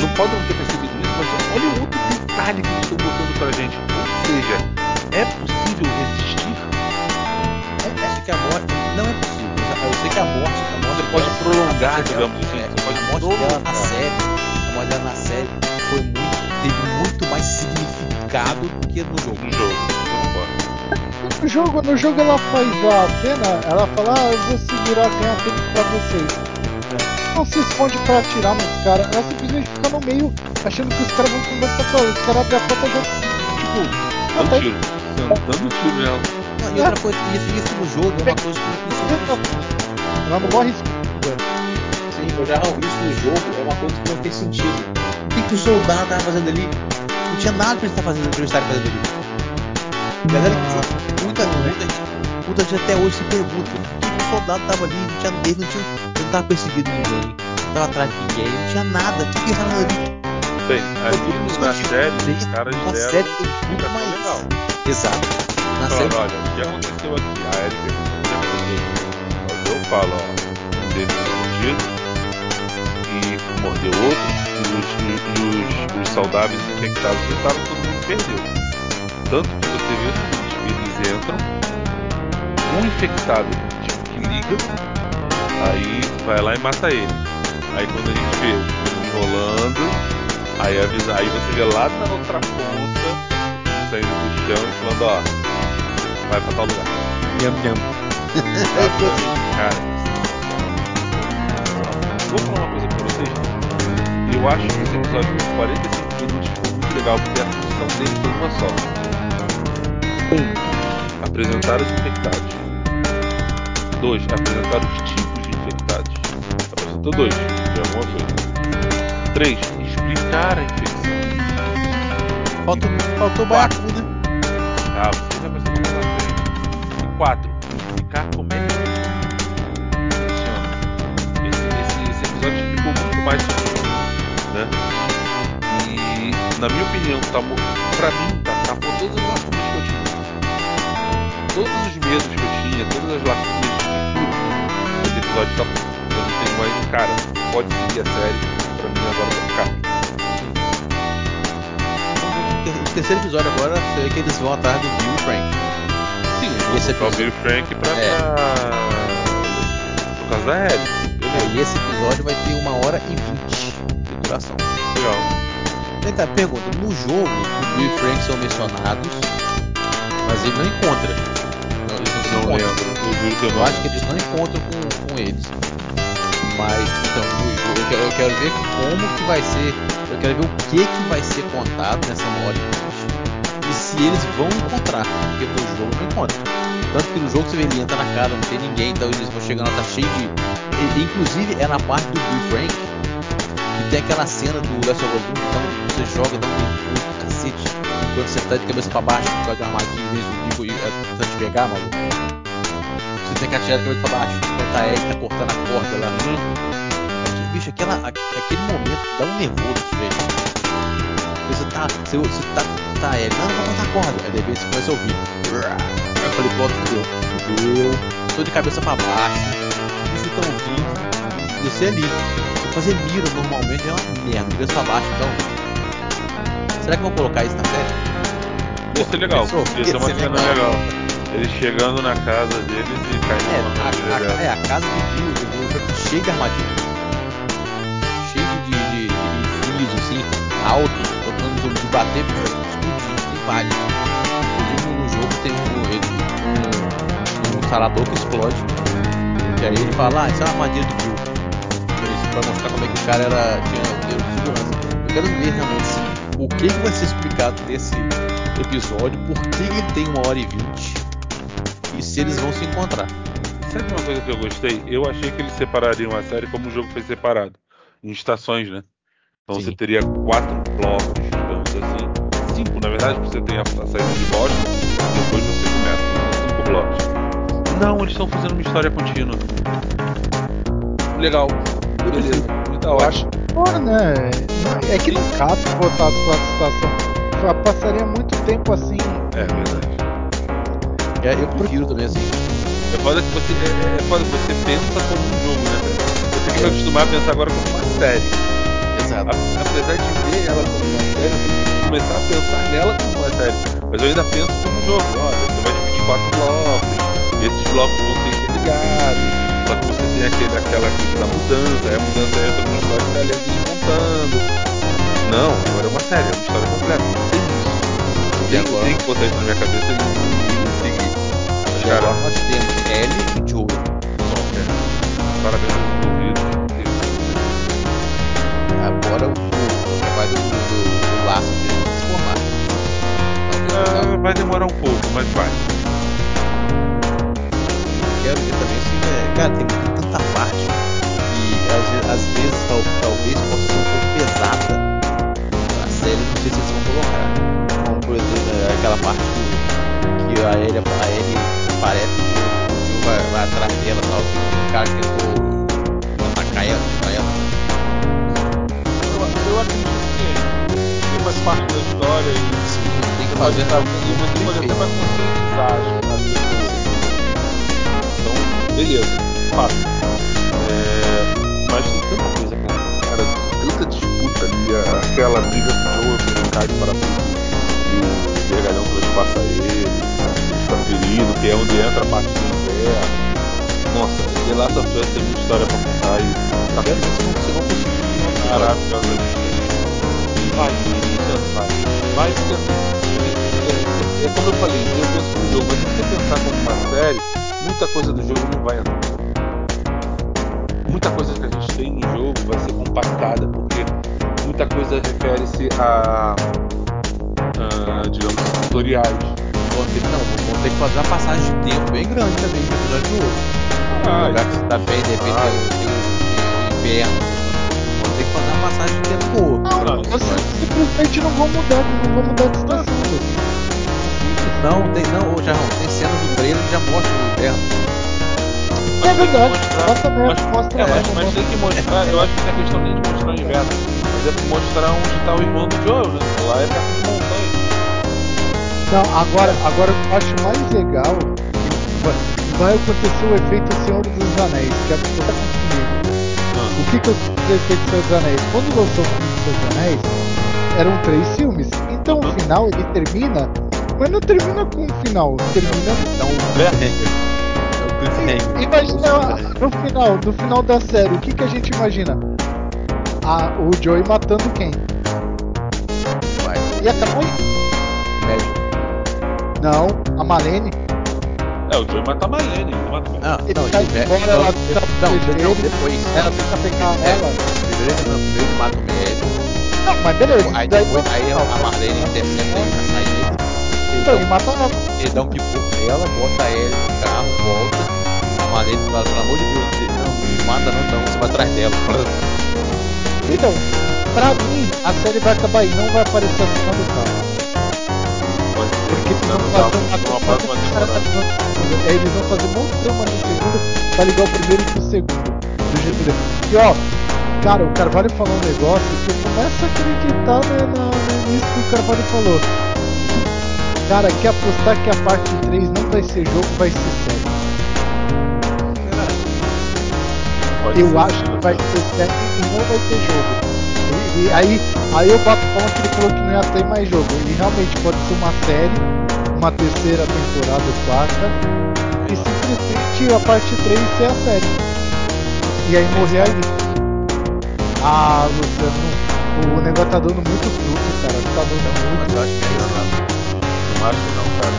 não podem ter percebido isso, mas olha o outro detalhe que eles estão botando pra gente. Ou seja, é possível resistir? Eu sei que a morte não é possível. Eu sei que a morte, a morte Você pode prolongar, a morte digamos assim, é, você pode a morte dela na prolongar. série, a morte dela na série foi muito, teve muito mais significado do que no jogo. No jogo. No jogo, no jogo ela faz a cena, ela fala, ah, eu vou segurar quem é tempo pra vocês. Não se esconde pra atirar nos caras, ela simplesmente fica no meio, achando que os caras vão conversar com ela. Os caras abrem a porta e já. Tipo, Dando tiro. Dando tiro nela. Não, e outra coisa, isso, isso no jogo é uma coisa que isso, Ela não morre sim, eu já isso no jogo é uma coisa que não tem sentido. O que, que o soldado tava fazendo ali? Não tinha nada pra ele estar fazendo, pra ele estar fazendo ali. Galera, muita, muita, gente- muita gente até hoje se pergunta por que, que o soldado tava ali, não tinha, ele não tinha, não tava perseguindo ninguém, não tava atrás de ninguém, não tinha nada, o que, fazendo ali? Bem, ali na série, os caras na deram série tem muito mais. legal. Exato. Na Falaram, série. olha, o que aconteceu aqui? A Ellie pergunta, o que aconteceu? Aí o Joe fala, ó, um deles mordido e mordeu outro, e os, os- os saudáveis infectados lutaram, todo mundo perdeu. Tanto que você vê o seguinte, eles entram, um infectado tipo que liga, aí vai lá e mata ele. Aí quando a gente vê enrolando, aí, avisa, aí você vê lá na outra ponta, saindo do chão e falando, ó, vai pra tal lugar. Nham, nham. Cara, vou falar uma coisa pra vocês. Eu acho que esse episódio de 45 minutos ficou muito legal porque a função dele foi uma só. Um, apresentar os infectados. Dois, apresentar os tipos. Dois, já é alguma coisa. Três, explicar a infecção. Faltou, faltou né? Ah, você vai passar mais na frente. E quatro, explicar como é que funciona. Esse, esse, esse episódio explicou muito mais sobre isso, né? E, na minha opinião, tapou, pra mim, tá, tapou todas as lacunas que eu tinha. Todos os medos que eu tinha, todas as lacunas de futuro, esse episódio tapou. Cara, pode seguir a série, pra mim agora tá ficando. O terceiro episódio agora é que eles vão atrás do Bill Frank. Sim, Esse é o Bill Frank pra. É. pra- Por causa da Ellie. Beleza. E esse episódio vai ter uma hora e vinte de duração. Legal. Então, pergunta, no jogo, o Bill e Frank são mencionados, mas ele não encontra. Não, eles não se Não encontram. lembro. Eu acho que eles não encontram com, com eles. Mas, então, eu quero, eu quero ver como que vai ser. Eu quero ver o que que vai ser contado nessa hora e. E se eles vão encontrar. Porque no jogo não encontra. Tanto que no jogo você vê ele entra na casa, não tem ninguém, então eles vão chegando tá cheio de. e- Inclusive é na parte do Bill Frank que tem aquela cena do Last of Us 1, então você joga, dá um mergulho do cacete. Quando você tá de cabeça pra baixo, de uma armadilha vem zumbi e é tentando te pegar, maluco. Você tem que atirar de cabeça pra baixo, a Ellie tá cortando a corda lá. Aqui, bicho, aquela, aque- aquele momento dá um nervoso de ver. Você tá, você, você tá, tá Ellie, não, não vou cortar a corda. Aí de repente você começa a ouvir. Eu falei, pronto, fudeu. Fudeu. Tô de cabeça pra baixo. Bichos tão vivos. E você ali. Fazer mira normalmente é uma merda, de cabeça pra baixo, então. Será que vão colocar isso na série? Ia ser legal. Ia ser uma cena legal. legal. Eles chegando na casa deles e caindo É, numa a, a- é, a casa do Bill foi cheio de armadilha. Cheio de, de, de, de assim, altos, tocando zumbi de bater, explodir, tem vários. Inclusive no jogo tem um, ele- um, um sarador que explode. E aí ele fala, ah, isso é uma armadilha do Bill. Isso pra mostrar como é que o cara era, tinha poder de segurança. Eu quero ver realmente assim, o que, que vai ser explicado nesse episódio, por que ele tem uma hora e vinte e se eles vão se encontrar. Sabe uma coisa que eu gostei? Eu achei que eles separariam a série como o jogo foi separado. Em estações, né? Então Sim. você teria quatro blocos, digamos assim. Cinco, na verdade, porque você tem a, a saída de Boston, depois você começa. São cinco blocos. Não, eles estão fazendo uma história contínua. Legal. Beleza. Muito Eu acho fora, né? Não- É que não cabe botar as quatro estações. Só passaria muito tempo assim. É verdade. É, eu prefiro também assim. É foda que você, é, é- é foda que você pensa como um jogo, né? Você tem que me acostumar a pensar agora como uma série. Exato. A- apesar de ver ela como uma série, eu tenho que começar a pensar nela como uma série. Mas eu ainda penso como um jogo. Olha, você vai dividir quatro blocos, esses blocos vão ser interligados. Só que você tem aquele, aquela coisa da mudança, aí a mudança entra numa história que tá ali alguém contando. Não, agora é uma série, é uma história completa. Tem isso. E Tem, agora, tem que botar isso na minha cabeça e. Cara, agora nós temos Ellie e só, cara. Parabéns aos envolvidos. Agora o, o trabalho do, do, do laço dele se formar. Ah, vai demorar um pouco, mas vai. Quero ver também se. é, cara, tem tanta parte que às, às vezes tal, talvez possa ser um pouco pesada. A série não sei se eles vão colocar. Como por exemplo é, aquela parte do, que a Ellie, a Ellie aparece, vai, vai atrás dela, tal. O cara tentou atacar ela, atacar ela. Eu, acredito que tem umas partes da história e sim, tem que fazer tipo pra poder, poder até mais conscientizar as Então, beleza, fato. É, mas tem tanta coisa, cara, tanta disputa ali, aquela briga com o Joe, eu cai de parafuso e o vergalhão que passa aí que é onde entra a parte do inverno. Nossa, The Last of Us tem muita história pra contar e tá ver se não, se não conseguir um novo episódio. maravilhosamente. Vai, vai. Vai, porque assim, é, é como eu falei, eu penso no jogo, mas se você pensar como uma série, muita coisa do jogo não vai entrar. Muita coisa que a gente tem no jogo vai ser compactada, porque muita coisa refere-se a, a, digamos, tutoriais. Não, vão ter que fazer uma passagem de tempo bem grande também de um episódio pro outro. Ah, um lugar que você tá bem, de repente Ah. tem, o inverno. Vão ter que fazer uma passagem de tempo boa. Não, Não, vocês simplesmente não vão mudar, não vão mudar de estação. Não, tem não, ô Jarrão, tem cena do trailer que já mostra o inverno. É verdade, bota mesmo, mas- mostra lá, mas, mostra. tem que mostrar, eu acho que não é questão nem de mostrar o inverno, mas é mostrar onde está o irmão do Joel, né? Lá é perto montanha. Não, agora, agora o que eu acho mais legal que vai, acontecer o efeito Senhor dos Anéis, que é o tá comigo. O que, que eu dizer efeito Senhor dos Anéis? Quando lançou o filme Senhor dos Anéis, eram três filmes. Então o Uhum. final ele termina, mas não termina com um final, termina o cliffhanger. É o cliffhanger. Imagina no final, no final da série, o que, que a gente imagina? Ah, o Joey matando quem? E acabar aí? médio. Não, a Malene. É, o Joey mata a Marlene, não mata a Marlene. Ah, Ele não, sai e o Matt- embora, não, ela tá não, ele. depois. Ela tenta pegar É. ela. Primeiro, não, primeiro ele mata o médico. Não, mas beleza. Aí daí depois não- aí a Marlene intercepta ele na saída. Ele Então, ele mata ela. Ele dá um pipoco nela, bota ele no carro, volta. A Marlene fala, pelo amor de Deus, ele, não, mata não, então você vai atrás dela. Então, pra mim, a série vai acabar aí, não vai aparecer a cena do vão não, fazer não, uma numa próxima temporada. Eles vão fazer uma trama no segundo pra ligar o primeiro com o segundo. Do jeito dele. E ó, cara, o Carvalho falou um negócio que eu começo a acreditar né, na, nisso que o Carvalho falou. Cara, quer apostar que a parte 3 não vai ser jogo, vai ser série. Pode Eu acho que vai ser série e não vai ter jogo. E, e aí, aí eu bato palma que ele falou que não ia ter mais jogo. E realmente pode ser uma série, uma terceira temporada quarta, e simplesmente a parte 3 ser a série. E aí morrer aí. Ah, Luciano, o negócio tá dando muito fruto, cara. Tá dando muito. Mas eu acho que é cara. Não acho não, cara.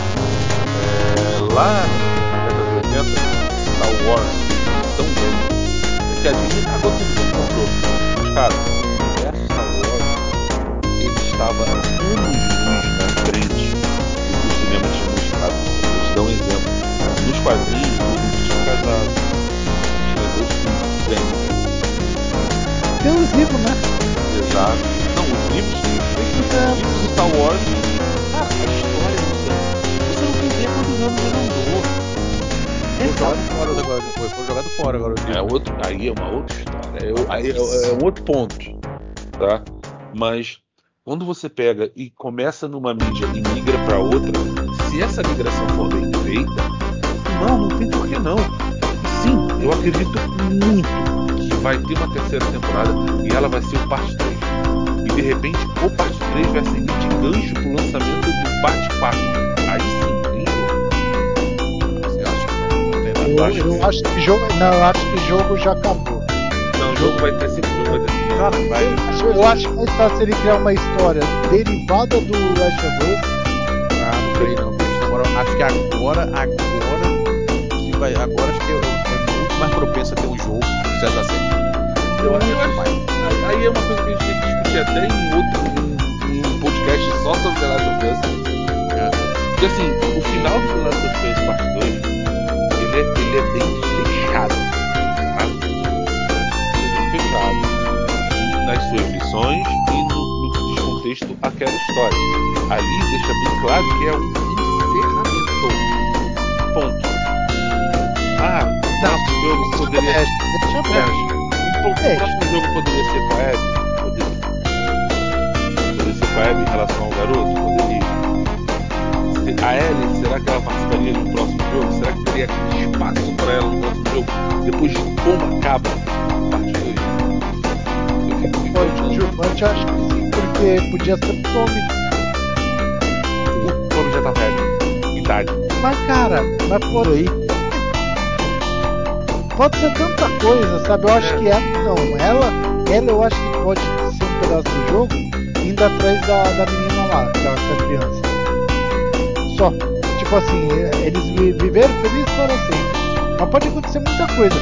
É, lá na década de 80, Star Wars tão bem. É que a Disney cagou tudo comprou. Mas, cara, o universo Star Wars, ele estava quadrinhos, o Luke tinha casado. Tinha dois filhos pequenos. Tem os livros, né? Exato. Não, os livros, os livros de Star Wars, cara, a história, Luciano, você não tem ideia quantos anos ele andou. Foi jogado fora agora depois, foi jogado fora agora. É outro, aí é uma outra história, é, o- aí é, é um outro ponto, tá? Mas quando você pega e começa numa mídia e migra para outra, se essa migração for bem feita, não, não tem porquê não. Sim, eu acredito muito que vai ter uma terceira temporada e ela vai ser o parte 3. E de repente o parte 3 vai servir de gancho pro lançamento do parte 4. Aí sim. Você acha que não, não tem nada? Eu, acho eu que- acho que jogo. Não, eu acho que jogo já acabou. Não, o jogo vai ter sempre jogo, vai ter Cara, vai. Eu acho que mais fácil ele criar uma história derivada do Last of Us. Ah, não creio não, bicho. Na moral, acho que agora, agora, que vai, agora acho que é, é muito mais propenso a ter um jogo do da série. Eu acho Muito mais. Aí, é uma coisa que a gente tem que discutir até em outro em, em podcast só sobre The Last of Us. É. Porque assim, o final do The Last of Us Parte 2, ele é, ele é bem fechado. Tá? É bem fechado. Nas suas lições e no, no que diz contexto àquela história. Ali deixa bem claro que é um encerramento. Ponto. Poderia É, deixa aberto. o, É. próximo jogo poderia ser com a Abby? Poderia. Poderia ser com a Abby em relação ao garoto? Poderia. a Ellie, será que ela participaria um próximo jogo? Será que teria espaço para ela no próximo jogo? Depois de como acaba parte 2? Eu fico me acho que sim, porque podia ser o Tommy. O Tommy já tá velho. Idade. Mas cara, mas pode, aí. Pode ser tanta coisa, sabe? Eu acho É. que ela não. Ela, ela eu acho que pode ser um pedaço do jogo indo atrás da, da menina lá, da, da criança. Só. Tipo assim, eh, eles vi- viveram felizes para sempre. Mas pode acontecer muita coisa.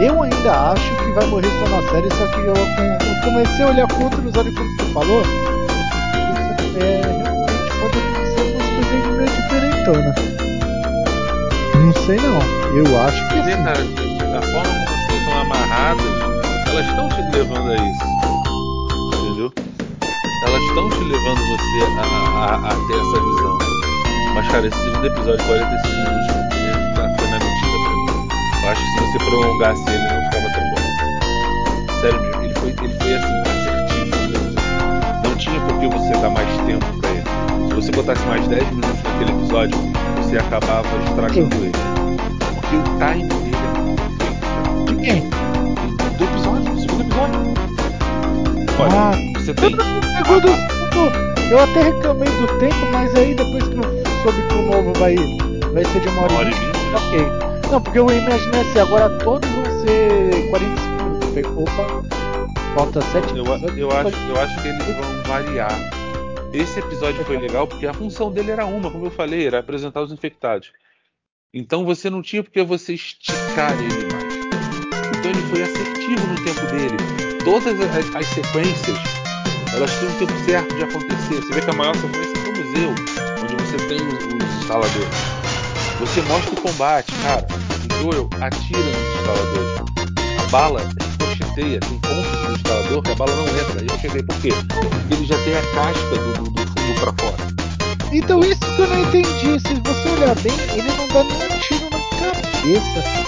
Eu ainda acho que vai morrer só na série, só que eu, eu comecei a olhar com outros olhos quando você falou. Isso é, realmente pode acontecer umas coisas meio diferentonas. Não sei não. Eu acho que Vê, sim. A, a- ter essa visão. Mas, cara, esse segundo episódio, 45 minutos, é, já foi na medida pra mim. Eu acho que se você prolongasse ele, não ficava tão bom. Sério mesmo, ele foi, ele foi assim, assertivo, digamos assim. Não tinha por que você dar mais tempo pra ele. Se você botasse mais 10 minutos naquele episódio, você acabava estragando ele. Porque o timing dele é muito perfeito. De quem? Do, do episódio, do segundo episódio. Olha, Ah, você tem. segundo, eu até reclamei do tempo, mas aí depois que eu soube que o novo vai, vai ser de uma hora, Uma hora e vinte, ok. Não, porque eu imaginei assim, agora todos vão ser 45 minutos. Opa, falta 7 Eu, eu, acho, eu acho que eles vão variar. Esse episódio foi legal porque a função dele era uma, como eu falei, era apresentar os infectados. Então você não tinha porque você esticar ele mais. Então ele foi assertivo no tempo dele. Todas as, as sequências, elas têm um tempo certo de acontecer. Você vê que a maior sequência é no museu, onde você tem os, instaladores. Você mostra o combate, cara. O Joel atira nos instaladores. A bala ricocheteia, tem pontos do instalador que a bala não entra. Eu cheguei, por quê? Porque ele já tem a casca do, do, do fundo pra fora. Então isso que eu não entendi. Se você olhar bem, ele não dá nenhum tiro na cabeça.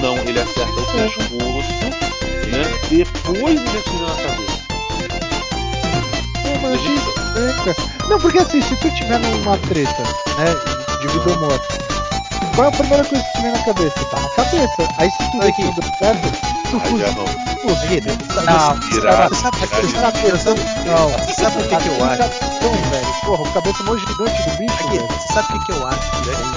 Não, ele acerta o pescoço, né? Depois ele atira na cabeça. É, estranho, cara. Não, porque assim, se tu tiver numa treta, né, de vida ou morte, qual é a primeira coisa que te vem na cabeça? Tá na cabeça. Aí se tu vê Aqui. que deu certo, tu fugiu. já não. Você sabe, você sabe, irado. você sabe, Não, você sabe o que, que eu acho? Velho. Porra, o cabeça mó gigante do bicho, Aqui, velho. você sabe o que, que eu acho?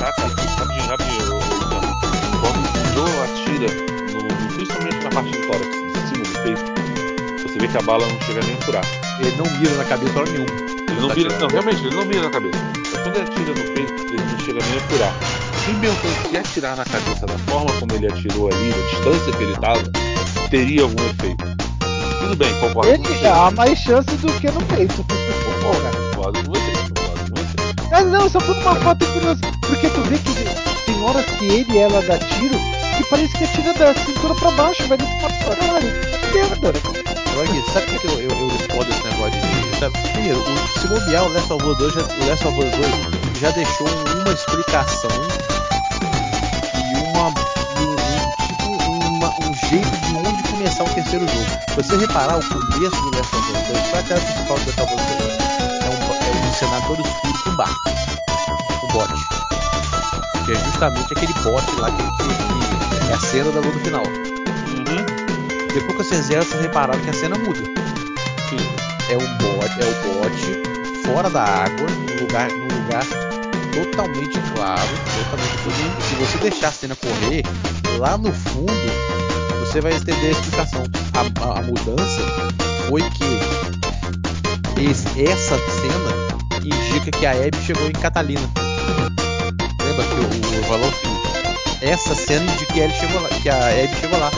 Rapidinho, rapidinho, rapidinho, ô, Luciano. Quando o Joe atira, no, no- principalmente na parte do tórax, de cima do peito, você vê que a bala não chega nem a furar. Ele não mira na cabeça hora nenhuma. Ele não Tá mira, tirando. não, realmente, ele não mira na cabeça. Mas quando ele atira no peito, ele não chega nem a pensando se atirar na cabeça da forma como ele atirou ali, da distância que ele tava, teria algum efeito. Tudo bem, concordo com Ele você. há mais chance do que no peito. Concordo, com você, concordo com você. Mas não, só foi uma foto curiosa. Porque tu vê que tem horas que ele e ela dá tiro que parece que atira da cintura pra baixo, vai dentro pra caralho. Que merda. Aqui, sabe o que, eu, eu, eu discordo desse negócio de. Sabe? Primeiro, o, se bobear o Last of Us 2, já, o Last of Us 2 já deixou uma explicação e uma. Um, um- tipo uma- um jeito de onde começar o terceiro jogo. Se você reparar, o começo do Last of Us 2, qual é a tela principal do Last of Us 2? É um, é um cenário todo escuro com bar. Com bot. Que é justamente aquele bot lá que, que- que é a cena da luta final. Depois que você zera, vocês repararam que a cena muda. Sim. É um bot, é o bot fora da água, num lugar, num lugar totalmente claro, totalmente claro. Se você deixar a cena correr, lá no fundo você vai entender a explicação. A, a- a mudança foi que esse- essa cena indica que a Abby chegou em Catalina. Lembra que o, o valor essa cena indica que a Abby chegou lá, que a Abby chegou lá.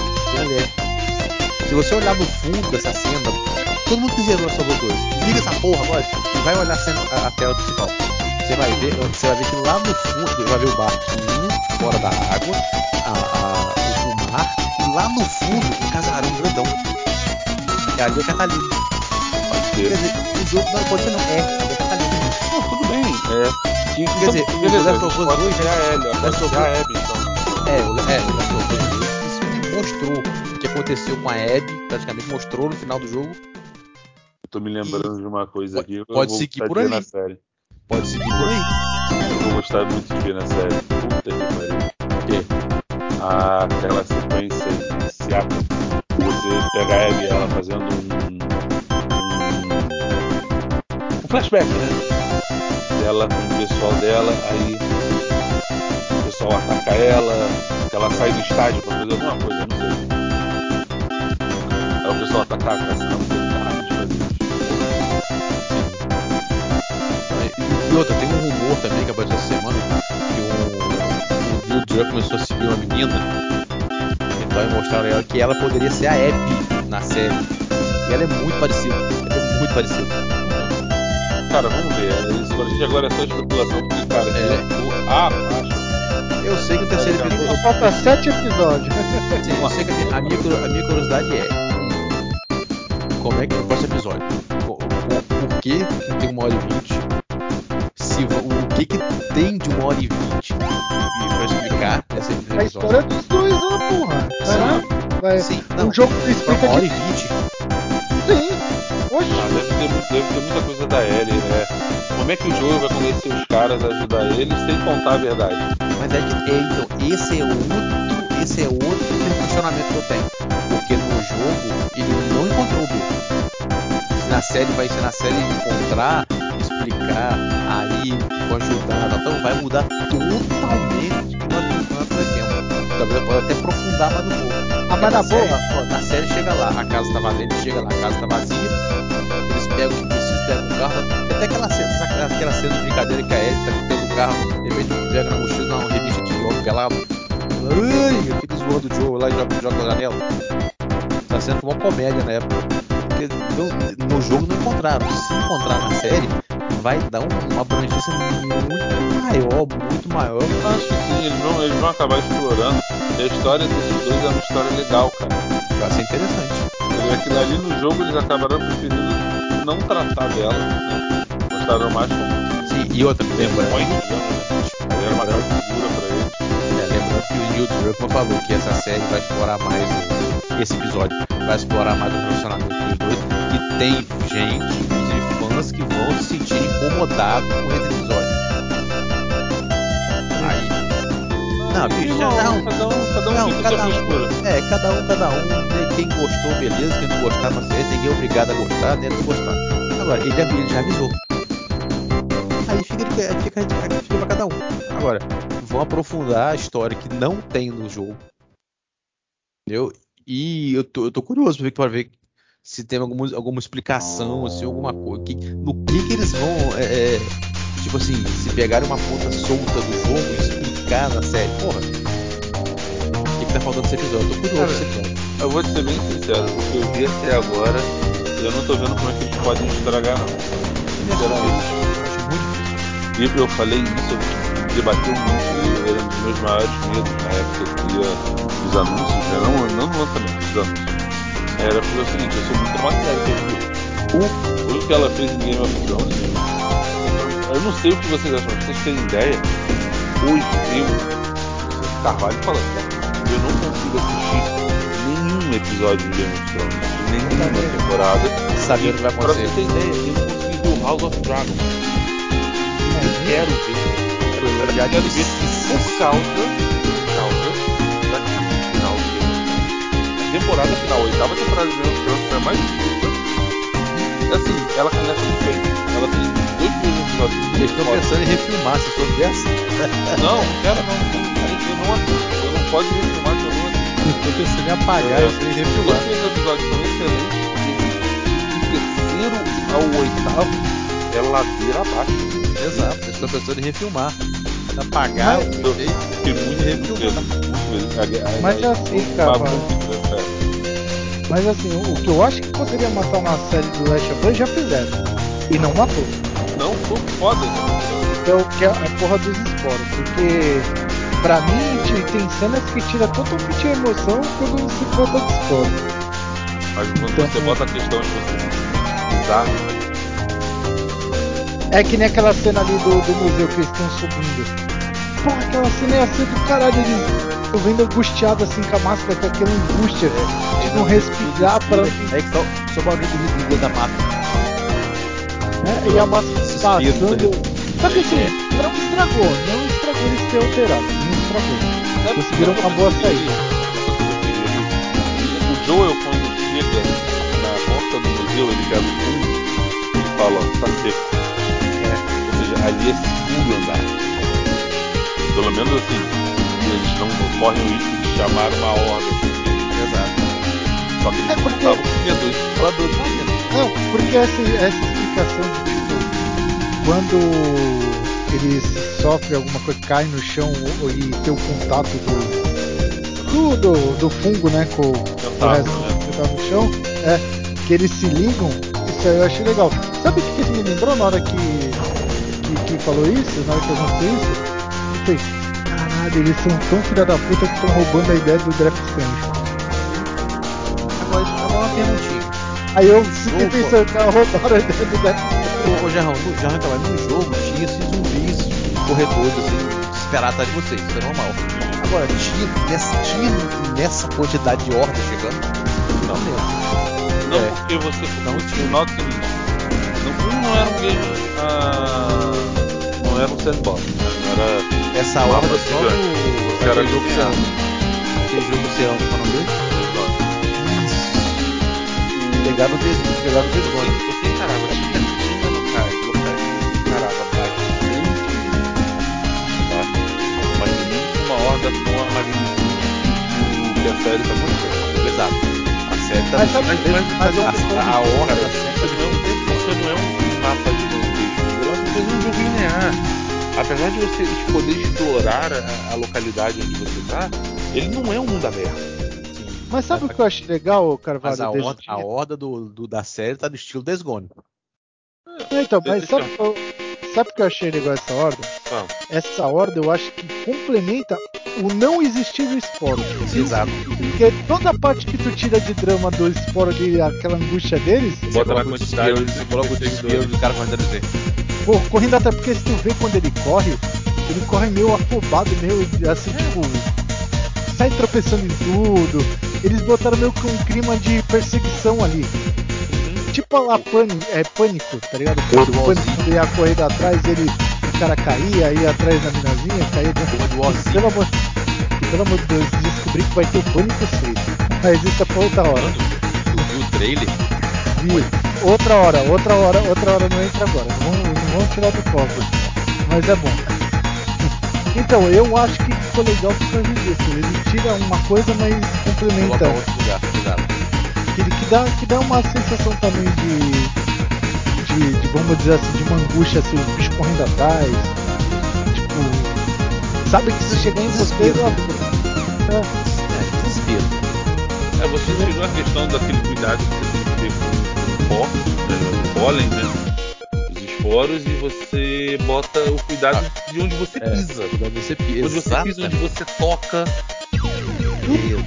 Se você olhar no fundo dessa cena, todo mundo que zerou essa 2, liga essa porra agora e vai olhar a, cena, a, a tela principal. Você vai ver, você vai ver que lá no fundo, você vai ver o barquinho fora da água, a, a- o, mar, e lá no fundo um casarão grandão. E ali é Catalina. Pode Quer ser. dizer, o jogo não pode ser não, é, é Catalina. Não, tudo bem. É, que, Quer dizer, o Last of Us pode 2 ser a Ellie, pode Last of ser a Us- Abby, então. É, é, aconteceu com a Abby, praticamente mostrou no final do jogo. Eu tô me lembrando de uma coisa aqui. pode seguir por série. Pode seguir por aí. eu vou gostar muito de ver na série. Puta que pariu. Ah, aquela sequência iniciata. Você pega a Abby ela fazendo um, um. um flashback, né? Dela com o pessoal dela, aí o pessoal ataca ela, ela sai do estádio pra fazer alguma coisa, não sei. Pessoal a casa, não fazer isso. E outra, tem um rumor também que apareceu essa semana que o, o Neil Druckmann começou a seguir uma menina. Então aí mostraram ela que ela poderia ser a Abby na série. E ela é muito parecida. Ela é muito parecida. Cara, vamos ver. Isso pra gente agora é só especulação, porque, cara, É. eu- ah, acho. Eu sei que o terceiro episódio. Só falta sete episódios. Sim, eu sei que a minha, a minha curi- a minha curiosidade é como é que no próximo episódio? O, o- por que tem uma hora e vinte? Se, o que que tem de uma hora e vinte? E pra explicar esse A episódio. história dos dois, ó, porra. Caralho. Vai. Sim, Um não, jogo que explica uma hora e de... vinte. Sim. Oxe. Ah, deve ter, deve ter muita coisa da Ellie, né? Como é que o Joel vai convencer os caras a ajudar ele sem contar a verdade? Mas é que é, então, esse é outro, esse é outro questionamento que eu tenho. Porque no jogo ele não encontrou o Bill. Na série vai ser na série encontrar, explicar, aí vou ajudar, então vai mudar totalmente o nós nós pretendemos. Talvez pode até aprofundar mais um pouco. Ah, mas na boa. ó, na série chega lá, a casa tá vazia, ele chega lá, a casa tá vazia, eles pegam o que precisa, pegam o carro, tem até aquela cena, aquela- aquela cena de brincadeira que a Ellie tá dentro do carro, de repente pega na mochila uma revista de jogo pelado. Ai, fica zoando o Joe lá e joga, joga na janela. Tá sendo uma comédia na época. Porque no, jogo não encontraram. Se encontrar na série, vai dar um- uma abrangência muito maior, muito maior. Acho que sim, eles vão, eles vão acabar explorando. E a história desses dois é uma história legal, cara. Vai ser interessante. E Aquilo ali no jogo eles acabaram preferindo não tratar dela, né? Mostraram mais como Sim, e outra, lembrando, digamos, né? Ali era uma segura pra eles. é, lembrando que o Neil Druckmann falou que essa série vai explorar mais o, esse episódio vai explorar mais o relacionamento dos dois e tem gente, inclusive fãs que vão se sentir incomodados com esse episódio. Aí, não, bicho, já não, cada um, cada um Não, fica cada um. É, cada um, cada um. né, Quem gostou, beleza. Quem não gostar, tá certo. Ninguém é obrigado a gostar, nem a não gostar. Agora, ele, ele já avisou. Aí fica, fica, aí fica pra cada um. Agora, vão aprofundar a história que não tem no jogo. Entendeu? E eu tô, eu tô curioso pra ver, ver se tem alguma, alguma explicação, assim, alguma coisa. Que, no que, que eles vão. é, é, tipo assim, se pegarem uma ponta solta do jogo e explicar na série. Porra. O que, que tá faltando nesse episódio? Eu tô curioso Cara, pra esse episódio. Eu vou te ser bem sincero, o que eu vi até agora, eu não tô vendo como é que eles podem estragar não. Sinceramente. E eu falei isso, gente debateu muito, era um dos meus maiores medos na época que ia dos anúncios, né? não, não no lançamento, dos anúncios. Era é o seguinte, eu sou muito aquilo. O, o que ela fez em Game of Thrones, eu não sei o que vocês acham, mas vocês terem ideia, hoje eu, Carvalho falando, né? eu não consigo assistir nenhum episódio de Game of Thrones, nenhuma temporada. Sabendo o que vai Pra você acontecer. ter ideia, eu não consegui ver o House of Dragon. Eu quero ver. Eu Já quero disse. ver por causa, por causa da final. A temporada final, a oitava temporada de Game of a mais curta. Assim, ela começa bem. Ela tem dois primeiros episódios. Eles estão pensando em refilmar, se soubesse. Não, não quero não. Eu não assisto. Eu não pode refilmar eu não assisto. Estou pensando em apagar É. isso e Os refilmar. dois episódios são excelentes. Do terceiro ao oitavo é ladeira abaixo. Exato, eles estão pensando em refilmar. Apagar Mas- o efeito. fiquei muito a- Mas assim, cara, bagunça, né, Mas assim, o que eu acho que poderia matar uma série do Last of Us já fizeram. E não matou. Não, foi foda. né? Que é, é a porra dos esporos. Porque pra mim te- tem cenas que tira totalmente a emoção quando se trata de esporos. Mas quando Então, você bota a questão de você simplesmente bizarro, É que nem aquela cena ali do, do museu que eles estão subindo. Porra, aquela cena ia ser do caralho, eles estão vendo angustiado assim com a máscara, com aquela angústia, de não respirar para. É que só, só o barulho do vidro da mata. né? E a máscara passando. Só que assim, É. não estragou, não estragou eles ter alterado, não estragou. Sabe- Conseguiram uma boa eu saída. O Joel, quando chega na porta do museu, ele pega o fundo e fala, ó, tá seco. Ali é seguro andar. Pelo menos assim, eles não correm o risco de chamar uma horda. Exato. Só que eles É não porque- estavam com medo. Eles Faladores lá dentro. Não, porque essa, essa explicação de tipo, quando eles sofrem alguma coisa, cai no chão ou- e tem o contato do, do, do, do fungo, né, com, o resto né? que tá no chão, é, que eles se ligam, isso aí eu achei legal. Sabe o que que me lembrou na hora que, que, que falou isso, na hora que eu mostrei isso? Eu falei, caralho, eles são tão filha da puta que estão roubando a ideia do Death Stranding. Agora, agora uma perguntinha. Aí eu fiquei Opa. pensando que roubaram a ideia do Death Stranding. Ô, Jarrão, no, Jarrão, então, mas no jogo tinha esses zumbis corredores assim, desesperados atrás de vocês, isso é normal. Agora, tinha nessa, tinha nessa quantidade de hordas chegando? Não. lembro. Não, É. porque você não tinha não, não era um game. ah, não era um sandbox. né? Não era. Essa horda só. Você era aquele jogo oceano. Aquele jogo oceano, qual é o nome dele? Pegaram o dedo, pegaram o encarava, tinha, tinha locais, locais que tá? Mas nunca uma horda com a magnitude que a série tá mostrando. Exato. A série tá Mas sabe- mas, mas, mas a, eu- a, a horda Cara, da série tá não, é um- isso não é um mapa é um jogo linear. Apesar de você poder explorar a, a localidade onde você tá, ele não é um mundo aberto. Mas sabe o que eu achei legal, Mas Carvalho? a desse horda, a horda do, do- da série tá no estilo Days Gone. Não, Então, mas sabe, o que eu- sabe o que eu achei legal essa horda? Ah, Essa horda eu acho que complementa o não existir do esporo. Exato. Porque toda a parte que tu tira de drama do esporo ali, aquela angústia deles, bota na coloca o quantidade Você coloca o desespero do cara. Pô, correndo até porque se tu vê quando ele corre, ele corre meio afobado, meio assim, tipo. Sai tropeçando em tudo. Eles botaram meio que um clima de perseguição ali. Tipo a pânico, é pânico, tá ligado? Quando do o pânico ia correndo atrás, ele. O cara caía, ia atrás da minazinha, caía de Porra do Ozzy. Pelo amor, pelo amor de Deus, descobri que vai ter o Pânico 6. Mas isso é pra outra hora. Tu viu o trailer? Vi. Outra hora, outra hora, outra hora não entra agora. Não vamos, vamos tirar do foco. Mas é bom. Então, eu acho que ficou legal por causa disso. Ele tira uma coisa, mas complementa. Coloca outro lugar. Que, que, dá, que dá uma sensação também de, de, de, vamos dizer assim, de uma angústia, assim, os bichos correndo atrás. Tipo, sabe que se chegar em você, é, É, desespero. É, você tirou a questão daquele cuidado que você tem que ter com o pó, né, o pólen, né? Os esporos, e você bota o cuidado de onde você É, pisa. Quando você Onde pisa. você pisa, onde você toca.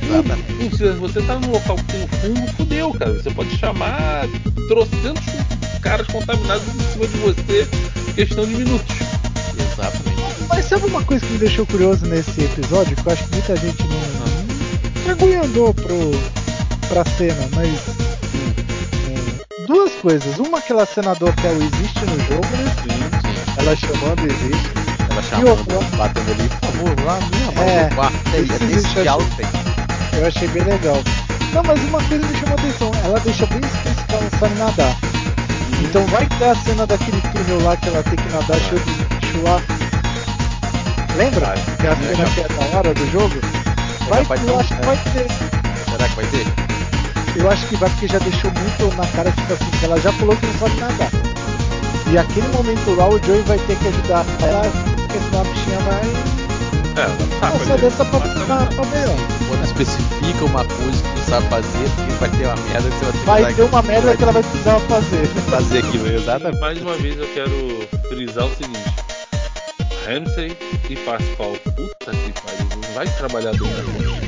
Exatamente. Se você tá num local que tem um fungo, fudeu, cara. Você pode chamar trocentos caras contaminados em cima de você em questão de minutos. Exatamente. Mas sabe uma coisa que me deixou curioso nesse episódio? Que eu acho que muita gente não. Mergulho andou pro, pra cena, mas. É, duas coisas. Uma que ela cena do hotel existe no jogo, né? Sim. Sim. Ela chamando existe. Ela E outra? chamando, batendo ali, por favor, lá minha mão É, no quarto. Tem, isso é existe, desse eu diálogo tem. Eu achei bem legal. Não, mas uma coisa me chamou a atenção. Ela deixa bem explícito que ela não sabe nadar. Então vai ter a cena daquele túnel lá que ela tem que nadar cheio dos bichos lá. Lembra? Que é a cena que é da hora do jogo? Vai, vai ter eu acho que é. vai ter. Será que vai ter? Eu acho que vai porque já deixou muito na cara, tipo assim, que ela já falou que não sabe nadar. E aquele momento lá o Joey vai ter que ajudar ela, porque senão a bichinha vai É, ela tá passar dessa pra, pra, pra melhor. Quando especifica uma coisa que não sabe fazer, porque vai ter uma merda que você vai ter Vai ter uma merda que ela vai precisar fazer. fazer aquilo, exatamente. mais uma vez eu quero frisar o seguinte: Ramsey e Pascal, puta que pariu, não vai trabalhar bem na.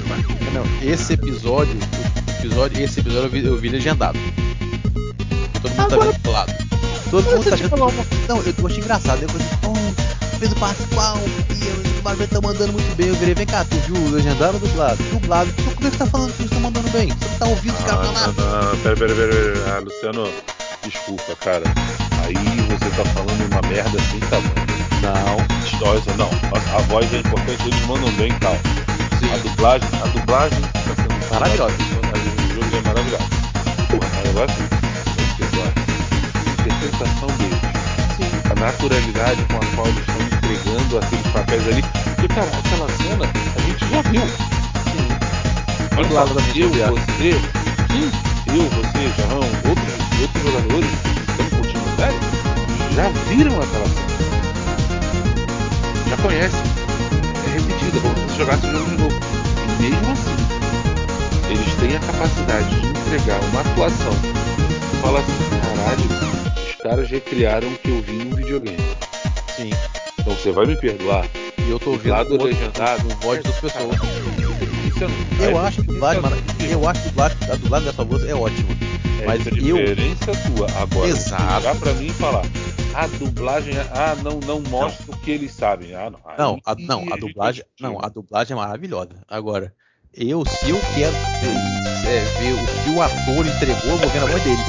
Não, esse episódio, episódio, esse episódio eu vi, eu vi legendado. Todo mundo tá Agora- vendo pro lado. Todo mundo tá eu te vendo. falar uma Não, eu, eu achei engraçado. Eu falei, oh, fez o Pascoal e eu- o Marvel tá mandando muito bem. Eu virei, vem cá, tu viu o legendado ou dublado? Dublado. Então como é que você tá falando que eles estão mandando bem? Você não tá ouvindo os caras Ah, falar? não, não, não, pera, pera, pera, pera. Ah, Luciano, desculpa, cara. Aí você tá falando uma merda sem tamanho. Não. Voz, não, a, a voz é importante, eles mandam bem e tal. A dublagem, a dublagem tá sendo Maravilhosa. O jogo é maravilhoso. Porra, sim. ó. A interpretação deles. Sim. A naturalidade com a qual eles estão entregando aqueles papéis ali. Porque, cara, aquela cena a gente já viu. Olha só, da minha eu, você, sim, eu, você, Jarrão, outros, outros jogadores que sério, já viram aquela cena. Já conhecem. É repetida, como se jogasse o jogo de novo. E mesmo assim, têm a capacidade de entregar uma atuação que fala assim, caralho, os caras recriaram o que eu vi no videogame. Sim. Então você vai me perdoar. E eu tô ouvindo o outro- legendado. o voz das pessoas. Isso é- Eu acho a dublagem maravilhosa. Eu acho a dublagem, a dublagem dessa voz é ótima. É Mas eu- diferença tua. Agora, Exato. chegar pra mim e falar, a dublagem, ah, não, não mostra o que eles sabem. Ah, não. Aí Não, a, não, a dublagem, não, a dublagem é maravilhosa. Agora, eu, se eu quero é, ver o que o ator entregou, eu vou ver na voz dele.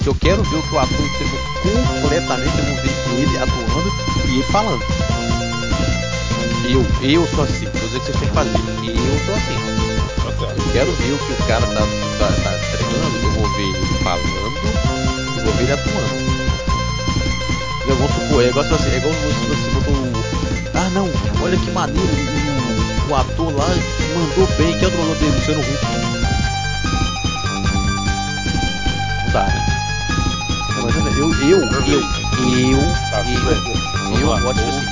Se eu quero ver o que o ator entregou completamente, eu vou ver ele atuando e ele falando. Eu, eu sou assim. Vou dizer que vocês têm que fazer. Eu sou assim. Eu quero ver o que o cara tá, tá, tá entregando, eu vou ver ele falando e vou ver ele atuando. Eu vou supor, é igual se você, é igual se você botou. Ah não, olha que maneiro, o, ator lá mandou bem, que é o dublador dele, Luciano Huck. Não dá, né? Mas eu, eu, eu, eu, eu, Tá. Vamos eu lá, gosto assim.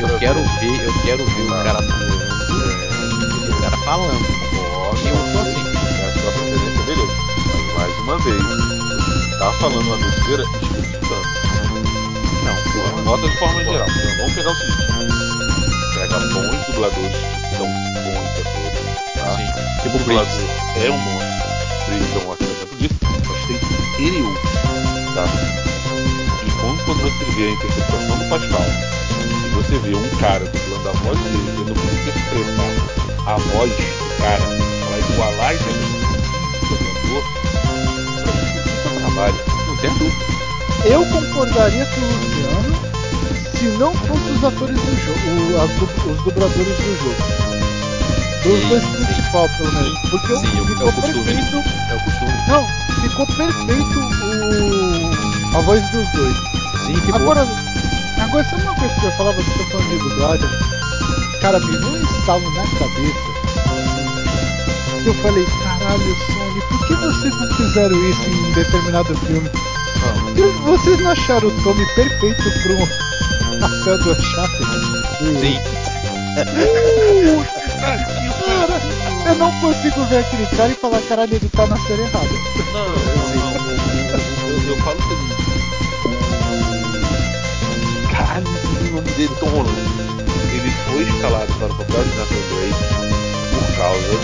Eu outra quero ver, eu quero ver o Tá. cara atuando e o cara falando. Eu sou assim. É a sua preferência, beleza. Mas mais uma vez, tá falando uma besteira escutando. Não, Bota de forma geral. Vamos pegar o seguinte. Pega bons dubladores que são bons atores. Tá? Sim. O Tipo o dublador Briggs. é um é um ótimo exemplo disso. Mas tem ele. Tá? E quando, quando você vê a interpretação do Pascal e você vê um cara dublando a voz dele, tendo que interpretar a voz do cara para igualar a interpretação do dublador, trabalho. Não tem dúvida. Eu concordaria com o Luciano se não fossem os atores do jogo, o- as os dubladores do jogo. Dos dois principal, pelo menos. Porque Sim, é o- ficou é costume. perfeito. É o costume. Não, ficou perfeito o, a voz dos dois. Sim, ficou. Agora, agora sabe uma coisa que eu falar, você tá falando de dublagem? Cara, me deu um estalo na cabeça. Que eu falei, caralho, Sony, por que vocês não fizeram isso em determinado filme? E Vocês não acharam o Tommy perfeito pro papel do Uncharted? Sim. Cara, eu não consigo ver aquele cara e falar, caralho, ele tá na série errada. Não, não, não, não. Eu, eu falo seguinte. o- Caralho, o nome dele, Tom Holland. Ele foi escalado para o papel de Nathan Drake por causa do,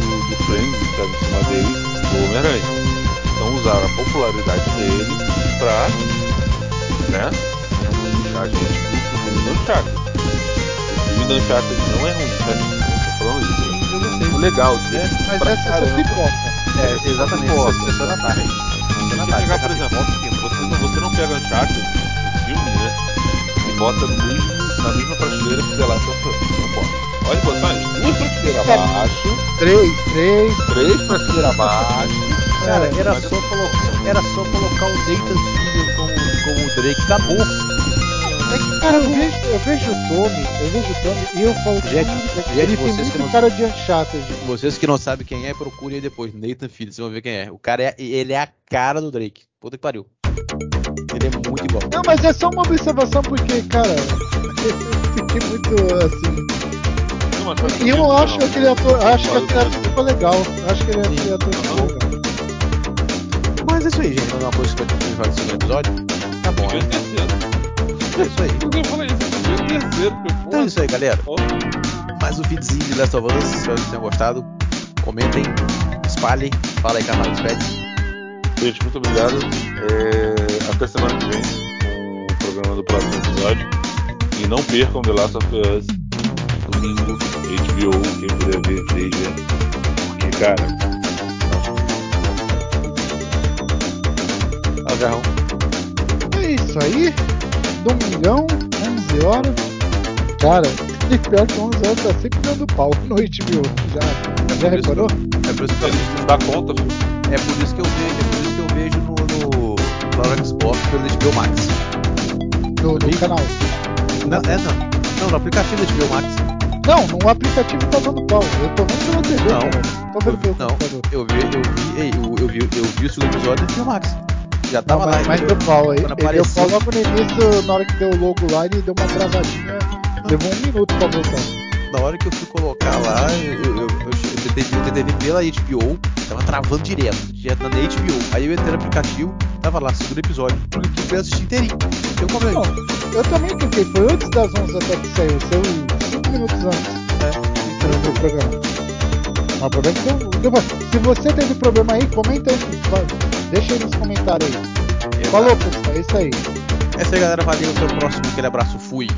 do, do Friends que estava em cima dele, do Homem-Aranha. Então usaram a popularidade dele pra, né, puxar a gente Uncharted. O filme do Uncharted não é ruim? Eu tô falando isso. Sim, eu O legal dele Mas pra essa é caramba. pipoca. É, exatamente. Pô, Sessão sessão da tarde. Da Você pegar, por exemplo, você não, você não pega Uncharted, o filme, né? E bota no mesmo, na mesma prateleira que The Last of Us. Não bota. Pode botar as duas prateleiras É. abaixo, Três, três. três prateleiras abaixo. Cara, era só, colocar, era só colocar o Nathan Fillion como, como o Drake. Acabou. É que, cara, eu vejo, eu vejo o Tommy, eu vejo o Tommy e eu falo, Gente, "Cara, gente, ele tem muito que não- cara de Uncharted. Vocês que não sabem quem é, procurem aí depois. Nathan Fillion, vocês vão ver quem é. O cara é, ele é a cara do Drake. Puta que pariu. Ele é muito igual. Não, mas é só uma observação porque, cara, eu fiquei muito assim. E eu acho Não. aquele ator, acho que aquele ator ficou legal. Acho que ele aquele ator ficou legal. Mas é isso aí, gente. Alguma coisa que vai ter que fazer no segundo episódio? Tá bom, né? Terceiro. É isso aí. Eu falei isso, fiquei terceiro, porque Então é isso aí, galera. Ó, Mais um feedzinho de Last of Us. Espero que tenham gostado. Comentem, espalhem. Fala aí, canal, despede. Gente, muito obrigado. É, Até semana que vem com o programa do próximo episódio. E não percam The Last of Us domingo, HBO, quem puder ver, veja. Porque, cara, Fala, Garrão. É isso aí. Domingão, 11 horas. Cara, e pior que 11 horas tá sempre dando pau no HBO. Já, já reparou? É por isso que eu, Não dá conta, filho. é por isso que eu vejo, é por isso que eu vejo no, no, no Xbox pelo HBO Max. No, no Sim. canal. Não, é, não. Não, no aplicativo da HBO Max. Não, no aplicativo tá dando pau. Eu tô vendo pela TV, Não. cara. Tô vendo pelo Não, computador. eu vi, eu vi, eu, eu vi, eu vi o segundo episódio do HBO Max. Já Não, tava lá. mas, mas entendeu? deu pau aí. Ele deu apareceu- pau logo no início, na hora que deu o logo lá, ele deu uma travadinha. Levou um minuto pra voltar. Na hora que eu fui colocar lá, eu, eu, eu, tentei, eu tentei ver pela HBO, tava travando direto, direto na HBO. Aí eu entrei no aplicativo, tava lá, segundo episódio, porque eu fui assistir inteirinho. Eu comprei. Não, eu também tentei, foi antes das 11 até que saiu, saiu 5 minutos antes É, do do programa. Mas o problema é que Se você teve problema aí, comenta aí, deixa aí nos comentários aí. Exato. Falou pessoal, é isso aí. É isso aí, galera. Valeu. Até o próximo. Aquele abraço. Fui.